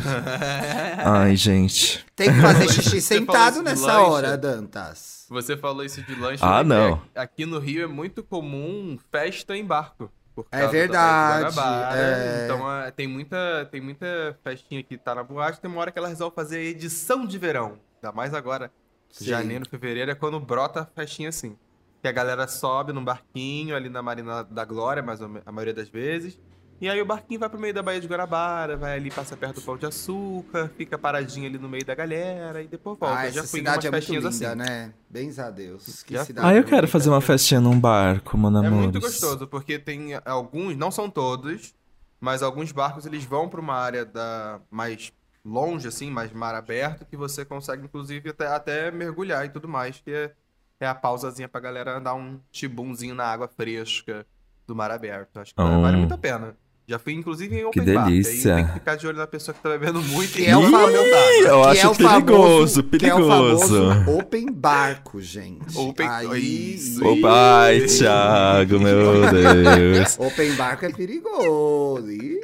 (laughs) Ai, gente. Tem que fazer xixi (laughs) sentado nessa lancha? hora, Dantas. Você falou isso de lanche. Ah, não. Aqui no Rio é muito comum festa em barco. É verdade, é. Então ah, tem, muita, tem muita festinha que tá na boate. Tem uma hora que elas vão fazer edição de verão. Ainda mais agora. Sim. Janeiro, fevereiro é quando brota a festinha assim. Que a galera sobe num barquinho ali na Marina da Glória, mais a maioria das vezes. E aí o barquinho vai pro meio da Baía de Guarabara, vai ali, passa perto do Pão de Açúcar, fica paradinho ali no meio da galera e depois volta. Ah, Já essa fui em cidade é umas muito festinhas linda, assim. né? Bens a Deus. Que Já- cidade Ah, eu quero fazer uma festinha num barco, mano, É amores. muito gostoso, porque tem alguns, não são todos, mas alguns barcos eles vão para uma área da mais longe, assim, mais mar aberto, que você consegue, inclusive, até, até mergulhar e tudo mais, que é, é a pausazinha pra galera dar um tibumzinho na água fresca do mar aberto. Acho que Oh. vale muito a pena. Já fui, inclusive, em Que open bar. que delícia. Aí tem que ficar de olho na pessoa que tá bebendo muito e é o famoso-. Eu Que acho é o perigoso, que é o perigoso. famoso open barco, gente. Open- Aí, Isso. Opa, ai, Thiago, meu Deus. (laughs) Open barco é perigoso. Ih.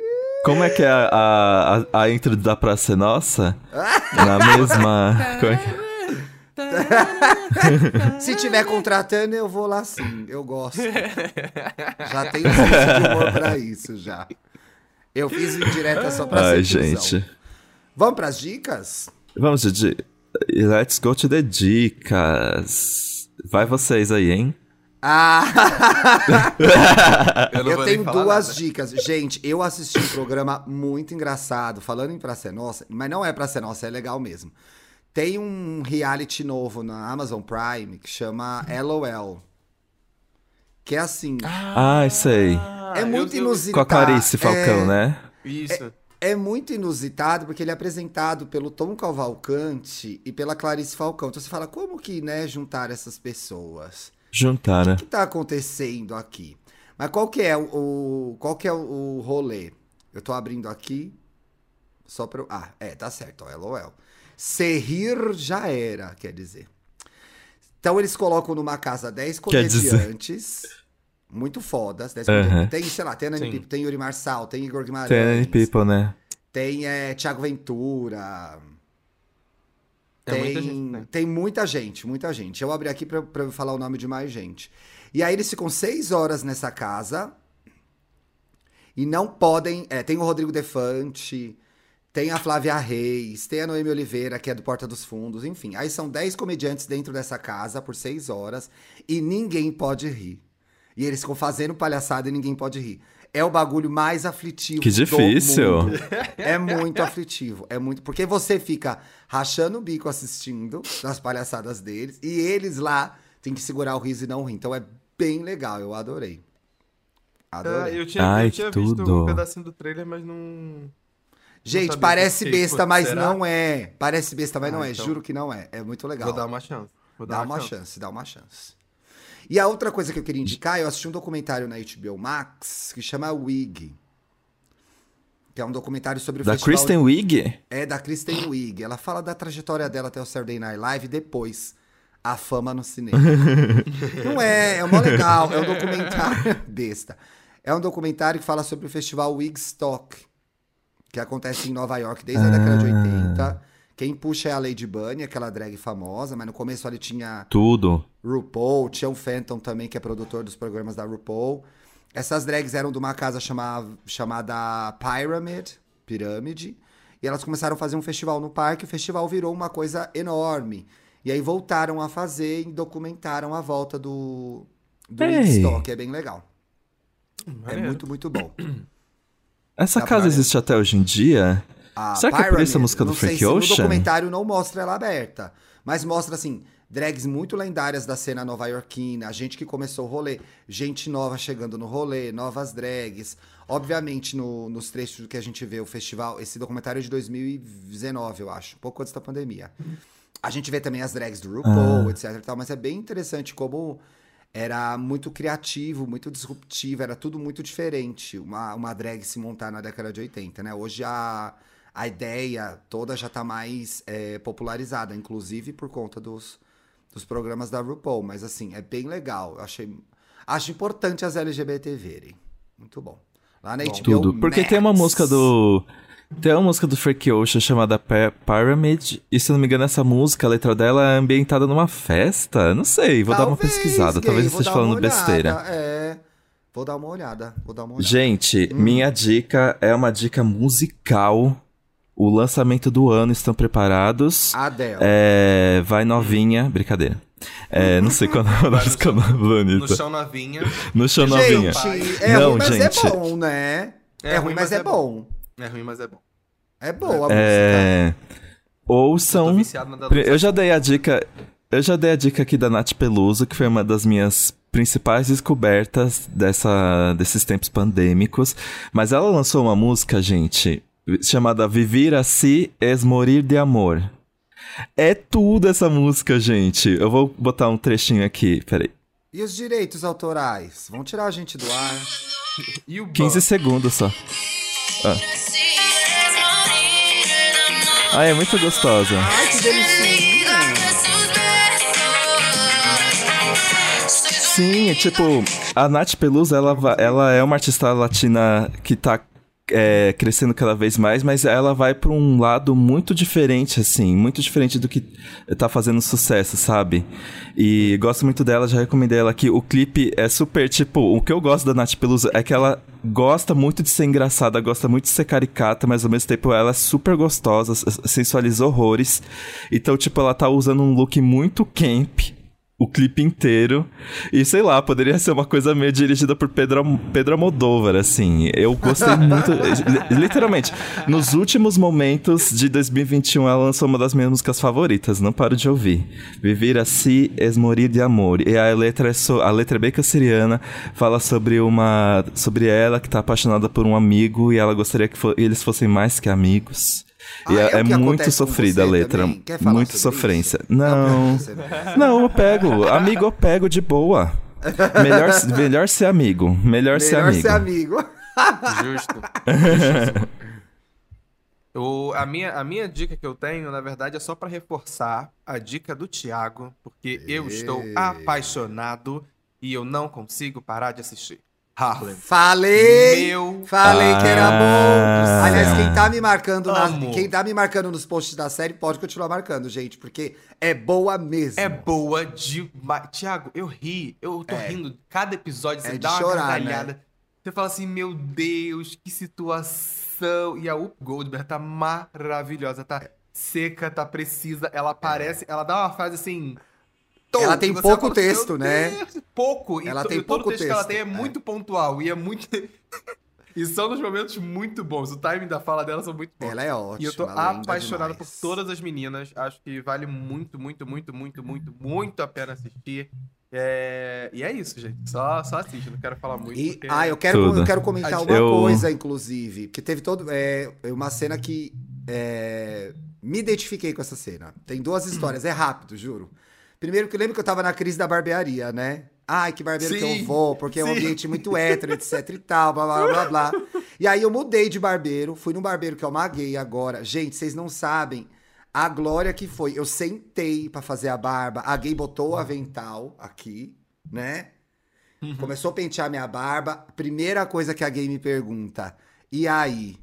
Como é que é a, a, a, intro da Praça é Nossa? (laughs) Na mesma. como é que- Se tiver contratando, eu vou lá sim. Eu gosto. (laughs) Já tenho senso de humor pra isso, já. Eu fiz indireta só pra Ai, ser gente. Vamos pras dicas? Vamos, Didi. Let's go to the dicas. Vai vocês aí, hein? Ah! (laughs) Eu, Eu tenho duas nada. dicas. Gente, eu assisti um programa muito engraçado, falando em Praça é Nossa, mas não é Praça é Nossa, é legal mesmo. Tem um reality novo na Amazon Prime que chama LOL. Que é assim, Ai, sei. Ah, é muito eu- inusitado. Com a Clarice Falcão, é, né? Isso. É muito inusitado porque ele é apresentado pelo Tom Cavalcante e pela Clarice Falcão. Então você fala, como que, né, juntar essas pessoas? Juntaram. O que tá acontecendo aqui? Mas qual que é o, qual que é o, o rolê? Eu tô abrindo aqui só para Ah, é, tá certo, ó, LOL. Se rir já era, quer dizer. Então eles colocam numa casa 10 Quer dizer- comediantes muito fodas, 10 Aham. comediantes. Tem, sei lá, tem Anani tem Yuri Marçal, tem Igor Guimarães. Ten people, né? Tem é, Thiago Ventura. É Tem, muita gente, né? tem muita gente, muita gente. Eu abri aqui pra, pra eu falar o nome de mais gente. E aí eles ficam seis horas nessa casa e não podem. é, tem o Rodrigo Defante, tem a Flávia Reis, tem a Noemi Oliveira, que é do Porta dos Fundos, enfim. Aí são dez comediantes dentro dessa casa por seis horas e ninguém pode rir. E eles ficam fazendo palhaçada e ninguém pode rir. É o bagulho mais aflitivo Que do difícil. mundo. É muito aflitivo. É muito. Porque você fica rachando o bico assistindo as palhaçadas deles e eles lá têm que segurar o riso e não rir. Então é bem legal. Eu adorei. Ah, Adorei. eu tinha, Ai, eu tinha visto tudo. um pedacinho do trailer, mas não. Gente, parece besta, mas será? não é. Parece besta, mas Ah, não é. então. Juro que não é. É muito legal. Vou dar uma chance. Vou dar Dá uma chance, dá uma chance. E a outra coisa que eu queria indicar, eu assisti um documentário na HBO Max que chama Wig. Que é um documentário sobre o Da festival... Kristen Wiig? É da Kristen Wiig. Ela fala da trajetória dela até o Saturday Night Live e depois a fama no cinema. (laughs) Não é, é mó legal. É um documentário (laughs) besta. É um documentário que fala sobre o festival Wigstock, que acontece em Nova York desde a década de Ah. 80. Quem puxa é a Lady Bunny, aquela drag famosa, mas no começo ali tinha Tudo. RuPaul, tinha o Phantom também, que é produtor dos programas da RuPaul. Essas drags eram de uma casa chamada, chamada Pyramid, Pirâmide, e elas começaram a fazer um festival no parque, o festival virou uma coisa enorme. E aí voltaram a fazer e documentaram a volta do, do. Woodstock, é bem legal. É Maneiro. muito, muito bom. (clears throat) Essa casa pra- existe até hoje em dia? A Será que é por isso a Pyramid, música do sei Frank se Ocean? No documentário não mostra ela aberta, mas mostra assim, drags muito lendárias da cena nova-iorquina, gente que começou o rolê, gente nova chegando no rolê, novas drags. Obviamente, no- nos trechos que a gente vê o festival, esse documentário é de 2019, eu acho, pouco antes da pandemia. A gente vê também as drags do RuPaul, etc e tal, mas é bem interessante como era muito criativo, muito disruptivo, era tudo muito diferente. Uma, uma drag se montar na década de 80, né? Hoje a, a ideia toda já tá mais é, popularizada, inclusive por conta dos, dos programas da RuPaul. Mas assim, é bem legal. Eu achei. Acho importante as LGBT verem. Muito bom. Lá na HBO Tudo. Porque tem uma música do. Tem uma música do Frank Ocean chamada Py- Pyramid. E se eu não me engano, essa música, a letra dela é ambientada numa festa. Não sei, vou dar uma Talvez, pesquisada. gay, Talvez eu esteja falando besteira. olhada, É. Vou dar uma olhada. Vou dar uma olhada. Gente, Hum. minha dica é uma dica musical. O lançamento do ano estão preparados. Adele. É, vai novinha, brincadeira. É, não sei qual é a Vai música no chão novinha. No chão novinha. Gente, é Não, ruim, mas gente. é bom, né? É, ruim, mas é bom. É ruim, mas é bom. É boa a música. É. Viciado na da Pri- Eu já dei a dica. Eu já dei a dica aqui da Nath Peluso, que foi uma das minhas principais descobertas dessa, desses tempos pandêmicos. Mas ela lançou uma música, gente, chamada Vivir Assim es Morir de Amor. É tudo essa música, gente. Eu vou botar um trechinho aqui, peraí. E os direitos autorais? Vão tirar a gente do ar. E o 15 Ban? segundos só. Ah. Ai, é muito gostosa. Ai, que delicinha. Sim, é tipo, a Nath Peluso, ela, ela é uma artista latina que tá é, crescendo cada vez mais, mas ela vai pra um lado muito diferente, assim, muito diferente do que tá fazendo sucesso, sabe? E gosto muito dela, já recomendei ela aqui. O clipe é super, tipo, o que eu gosto da Nath Peluso é que ela gosta muito de ser engraçada, gosta muito de ser caricata, mas ao mesmo tempo ela é super gostosa, sensualiza horrores. Então, tipo, ela tá usando um look muito camp, o clipe inteiro. E sei lá, poderia ser uma coisa meio dirigida por Pedro, Pedro Almodóvar, assim. Eu gostei (laughs) muito. li- Literalmente, nos últimos momentos de 2021, ela lançou uma das minhas músicas favoritas, não paro de ouvir. Viver assim es morir de amor. E a letra é, so- a letra é bem canceriana, fala sobre uma. sobre ela que tá apaixonada por um amigo e ela gostaria que fo- eles fossem mais que amigos. E Ah, é, é é muito sofrida a letra. também? Quer falar Muito sofrência. isso? Não. Não, eu pego. Amigo, eu pego de boa. Melhor, melhor ser amigo. Melhor, ser Melhor amigo. ser amigo. Justo. (laughs) O, a, minha, a minha dica que eu tenho, na verdade, é só pra reforçar a dica do Thiago, porque eu estou apaixonado e eu não consigo parar de assistir. Harlem. Falei! Meu Falei que era Ah. bom. Aliás, quem tá me marcando na- quem tá me marcando nos posts da série pode continuar marcando, gente, porque é boa mesmo. É boa demais. Tiago, eu ri. Eu tô É. rindo. Cada episódio você É dá uma chorar, gargalhada. Você fala assim, meu Deus, que situação. E a Up Goldberg tá maravilhosa. Tá seca, tá precisa. Ela aparece, ela dá uma frase assim... Ela tem pouco fala, texto, "Meu né? Deus", pouco. E Ela to- tem e todo pouco texto que ela texto, tem é é. muito pontual. E é muito... (laughs) e são nos momentos muito bons. O timing da fala dela são muito bons. Ela é ótima. E eu tô apaixonado por demais. todas as meninas. Acho que vale muito, muito, muito, muito, muito, muito a pena assistir. É, E é isso, gente. Só, só assiste, não quero falar muito. E, porque- ah, eu quero, Tudo. eu quero comentar Eu- uma coisa, inclusive. Que teve todo. É, uma cena que. é, me identifiquei com essa cena. Tem duas histórias, é rápido, juro. Primeiro que eu lembro que eu tava na crise da barbearia, né? Ai, que barbeiro que Sim, eu vou, porque é um sim. ambiente muito (laughs) hétero, etc e tal, blá, blá, blá, blá. E aí eu mudei de barbeiro, fui num barbeiro que é uma gay agora. Gente, vocês não sabem a glória que foi. Eu sentei pra fazer a barba, a gay botou o avental aqui, né? Começou a pentear minha barba. Primeira coisa que a gay me pergunta: E aí?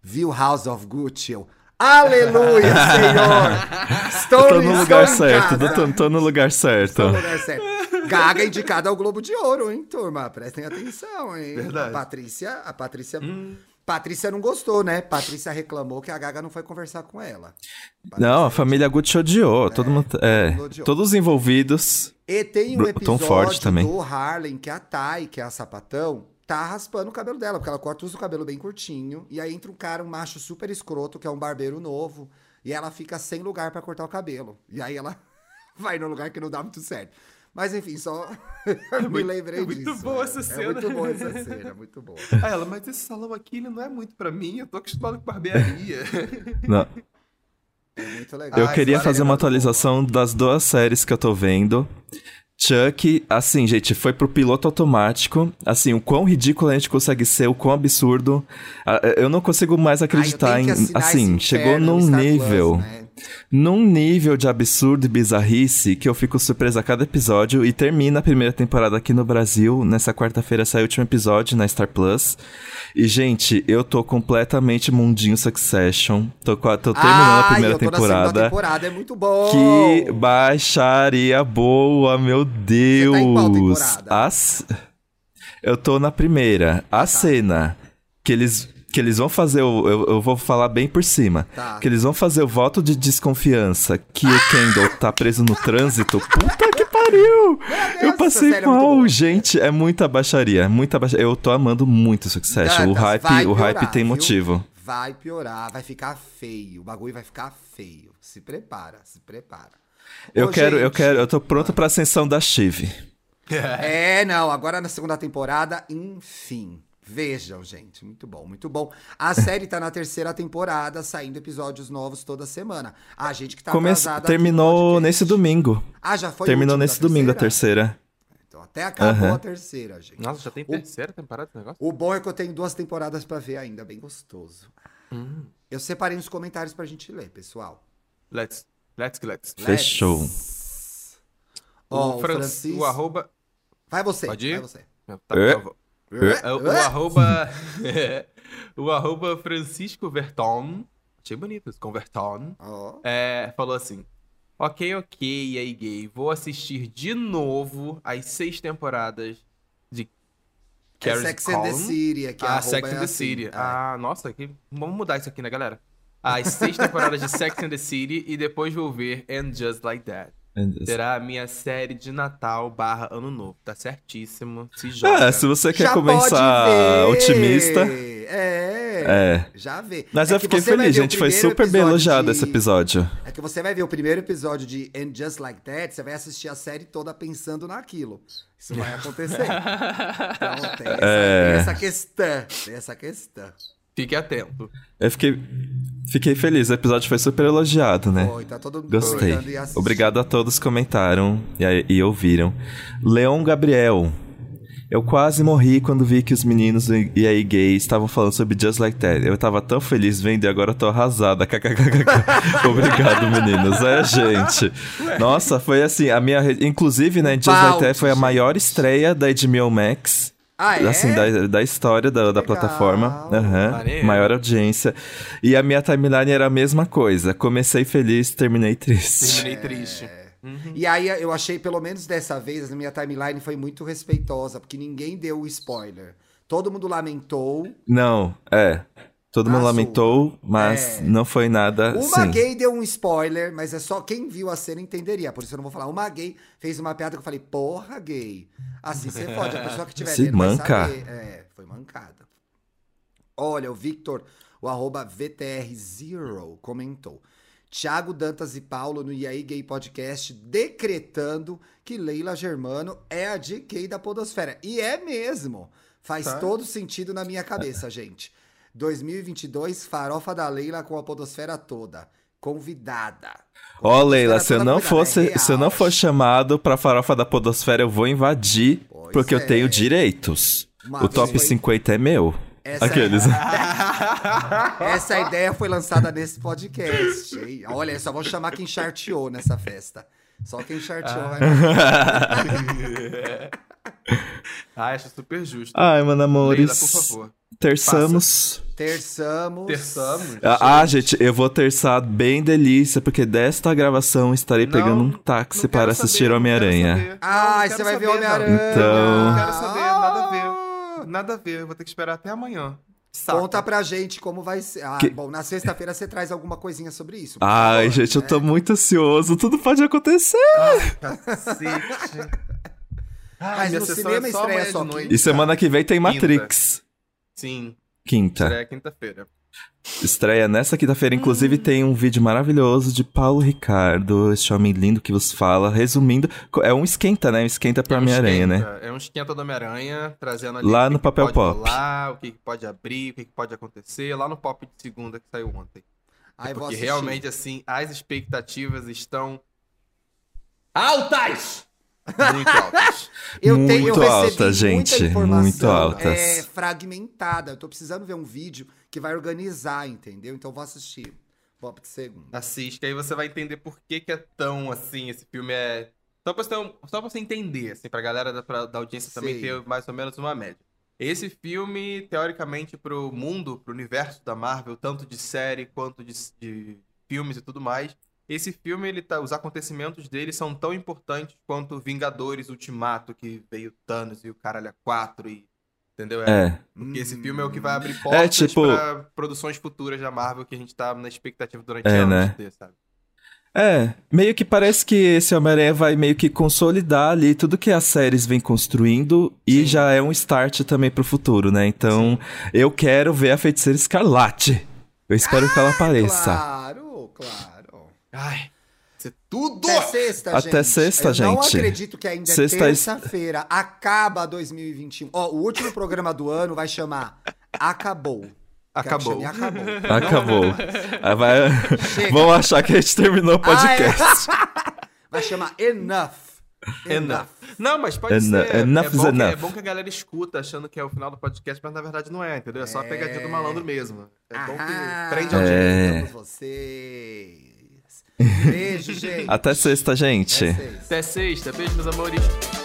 Viu House of Gucci? Eu, Aleluia, (laughs) Senhor! Estou, no lugar certo, tô, tô no lugar certo. Estou no lugar certo. Gaga indicada ao Globo de Ouro, hein, turma? Prestem atenção, hein? Verdade. A Patrícia, a Patrícia. Patrícia não gostou, né? Patrícia reclamou que a Gaga não foi conversar com ela. Não, a família Gucci odiou. todo mundo, é, odiou. todos os envolvidos. E tem um Tom episódio Ford também. do Harlem que a Thay, que é a sapatão, tá raspando o cabelo dela, porque ela corta usa o cabelo bem curtinho. E aí entra um cara, um macho super escroto, que é um barbeiro novo. E ela fica sem lugar pra cortar o cabelo. E aí ela (laughs) vai num lugar que não dá muito certo. Mas enfim, só (laughs) me muito- lembrei é muito disso. boa é. essa É cena. muito boa essa (laughs) cena, é muito boa. Aí ela, mas esse salão aqui ele não é muito pra mim, eu tô acostumado com barbearia. Não. É muito legal. Eu Ah, queria fazer cena é uma atualização das duas séries que eu tô vendo. Chuck, assim, gente, foi pro piloto automático. Assim, o quão ridículo a gente consegue ser, o quão absurdo. Ah, Eu não consigo mais Ah, acreditar em. Assim, chegou num Star Plus, nível. né? Num nível de absurdo e bizarrice que eu fico surpresa a cada episódio e termina a primeira temporada aqui no Brasil. Nessa quarta-feira sai o último episódio na Star Plus. E, gente, eu tô completamente mundinho Succession. Tô, tô terminando a Ai, primeira eu tô Na temporada. segunda temporada, é muito bom. Que baixaria boa, meu Deus! tá em qual temporada? As- Eu tô na primeira. A cena que eles, que eles vão fazer, o... eu, eu vou falar bem por cima. Tá. Que eles vão fazer o voto de desconfiança que o Kendall tá preso no trânsito. Puta que pariu! Eu passei é mal, boa. gente. É muita baixaria, muita baixaria. Eu tô amando muito Succession. o Dantas, hype, vai o hype piorar, tem viu? motivo. Vai piorar, vai ficar feio. O bagulho vai ficar feio. Se prepara, se prepara. Eu Ô, quero, eu gente, quero, eu tô pronto pra ascensão da Chive. É, não, agora na segunda temporada, enfim. Vejam, gente, muito bom, muito bom. A série tá na terceira temporada, saindo episódios novos toda semana. A gente que tá Come... atrasada aqui no Terminou nesse domingo. Ah, já foi o Terminou nesse domingo a terceira. Então até acabou Aham. a terceira, gente. Nossa, já tem terceira temporada desse negócio? O bom é que eu tenho duas temporadas pra ver ainda, bem gostoso. Hum. Eu separei uns comentários pra gente ler, pessoal. Let's, let's, let's. Fechou. Let's. Ó, o, Fran- Francisco... o arroba... Vai você, Pode ir? vai você. Tá, É. É, o, o arroba... (laughs) o arroba Francisco Verton... Achei bonito isso, com Verton. Ó. É, falou assim: Ok, ok, e aí, gay. Vou assistir de novo as seis temporadas de É Sex and the. City, aqui Ah, Sex é and the assim. City. É. Ah, nossa, que... vamos mudar isso aqui, né, galera? As seis temporadas de Sex and the City e depois vou ver And Just Like That. Será a minha série de Natal barra Ano Novo. Tá certíssimo. Se joga. Ah, se você quer Já começar otimista. É. É. Já vê. Mas É eu que fiquei feliz, gente. Foi super bem elogiado de- esse episódio. É que você vai ver o primeiro episódio de And Just Like That, você vai assistir a série toda pensando naquilo. Isso vai acontecer. (laughs) então tem essa, É. tem essa questão. Tem essa questão. Fique atento. Eu fiquei, fiquei feliz. O episódio foi super elogiado, né? Foi, tá todo mundo Gostei. Obrigado a todos que comentaram e, e ouviram. Leon Gabriel. Eu quase morri quando vi que os meninos e aí gays estavam falando sobre Just Like That. Eu tava tão feliz vendo e agora eu tô arrasada. (laughs) KKKK. Obrigado, meninos. É, gente. Nossa, foi assim, a minha. Inclusive, né, Just Like That foi a maior estreia da HBO Max. Ah, é? Assim, da, da história da, da plataforma. Aham. Maneiro. Maior audiência. E a minha timeline era a mesma coisa. Comecei feliz, terminei triste. Terminei triste. Uhum. E aí eu achei, pelo menos dessa vez, a minha timeline foi muito respeitosa, porque ninguém deu o spoiler. Todo mundo lamentou. Não, é. Todo mundo lamentou, mas É. não foi nada. Uma sim. gay deu um spoiler, mas é só quem viu a cena entenderia. Por isso eu não vou falar. Uma gay fez uma piada que eu falei, porra, gay. Assim você pode. A pessoa que estiver (laughs) Se vendo vai manca. saber. É, foi mancada. Olha, o Victor, o arroba VTR0, comentou. Tiago Dantas e Paulo no aí Gay Podcast decretando que Leila Germano é a gay da podosfera. E é mesmo. Faz Tá. todo sentido na minha cabeça, (laughs) gente. 2022, farofa da Leila com a podosfera toda. Convidada. Ó, podosfera Leila, se eu não convidada, fosse, é se eu não for chamado pra farofa da podosfera, eu vou invadir, Pois porque é. eu tenho direitos. O top foi- 50 é meu. Essa- Aqueles. (laughs) Essa ideia foi lançada nesse podcast. hein? Olha, só vou chamar quem charteou nessa festa. Só quem charteou vai. (laughs) (laughs) Ah, acho super justo. Ai, mano, Leila, amores. por favor. Terçamos. Terçamos. Terçamos. Ah, ah, gente, eu vou terçar bem delícia, porque desta gravação estarei Não, pegando um táxi para assistir Homem-Aranha. não você vai ver Homem-Aranha. não. Então- Não quero saber, nada a ver. Nada a ver, eu vou ter que esperar até amanhã. Saco. Conta pra gente como vai ser. Ah, Que- bom, na sexta-feira você traz alguma coisinha sobre isso. Ai, favor, gente, eu né? tô muito ansioso. Tudo pode acontecer. Cacete. Ai, Mas no cinema é só estreia só noite. quinta. E semana que vem tem Matrix. Sim, Quinta. estreia quinta-feira. Estreia nessa quinta-feira. Inclusive, tem um vídeo maravilhoso de Paulo Ricardo, esse homem lindo que vos fala. Resumindo, é um esquenta, né? Um esquenta pra É um Homem-Aranha, né? É um esquenta do Homem-Aranha, trazendo ali Lá o que no que papel pode pop. rolar, o que, pode abrir, o que, pode acontecer, lá no pop de segunda que saiu ontem. Ai, Porque realmente, assim, as expectativas estão altas! Muito altas. (laughs) Eu Muito tenho, eu alta, gente, informação, muito altas. É fragmentada. Eu tô precisando ver um vídeo que vai organizar, entendeu? Então vou assistir. Pop de segunda. Assiste, aí você vai entender por que, que é tão assim, esse filme é. Só pra você, ter um- só pra você entender, assim, pra galera da, pra- da audiência também Sei. ter mais ou menos uma média. Esse filme, teoricamente, pro mundo, pro universo da Marvel, tanto de série quanto de, de filmes e tudo mais, esse filme, ele tá, os acontecimentos dele são tão importantes quanto Vingadores Ultimato, que veio Thanos e o Caralho a 4 e. Entendeu? É. Porque esse filme é o que vai abrir portas É, tipo- pra produções futuras da Marvel que a gente tá na expectativa durante É, anos né? de ter, sabe? É, meio que parece que esse Homem-Aranha vai meio que consolidar ali tudo que as séries vêm construindo e Sim. já é um start também pro futuro, né? Então, eu quero ver a Feiticeira Escarlate. Eu espero que ela apareça. Claro, claro. Ai. Tudo! Até sexta, Até gente. Sexta, Eu gente. não acredito que ainda é sexta é terça-feira. Es... Acaba 2021. Ó, o último programa do ano vai chamar Acabou. Acabou. Acabou. (laughs) Acabou. Vai... Vão achar que a gente terminou o podcast. Ah, (laughs) é... vai chamar Enough. Enough. Não, mas pode ser. Enough é is enough. Que, é bom que a galera escuta achando que é o final do podcast, mas na verdade não é, entendeu? É só a pegadinha do malandro mesmo. É bom que ah, prende a audiência é. vocês. Beijo, gente. Até sexta, gente. Até sexta. Até sexta. Beijo, meus amores.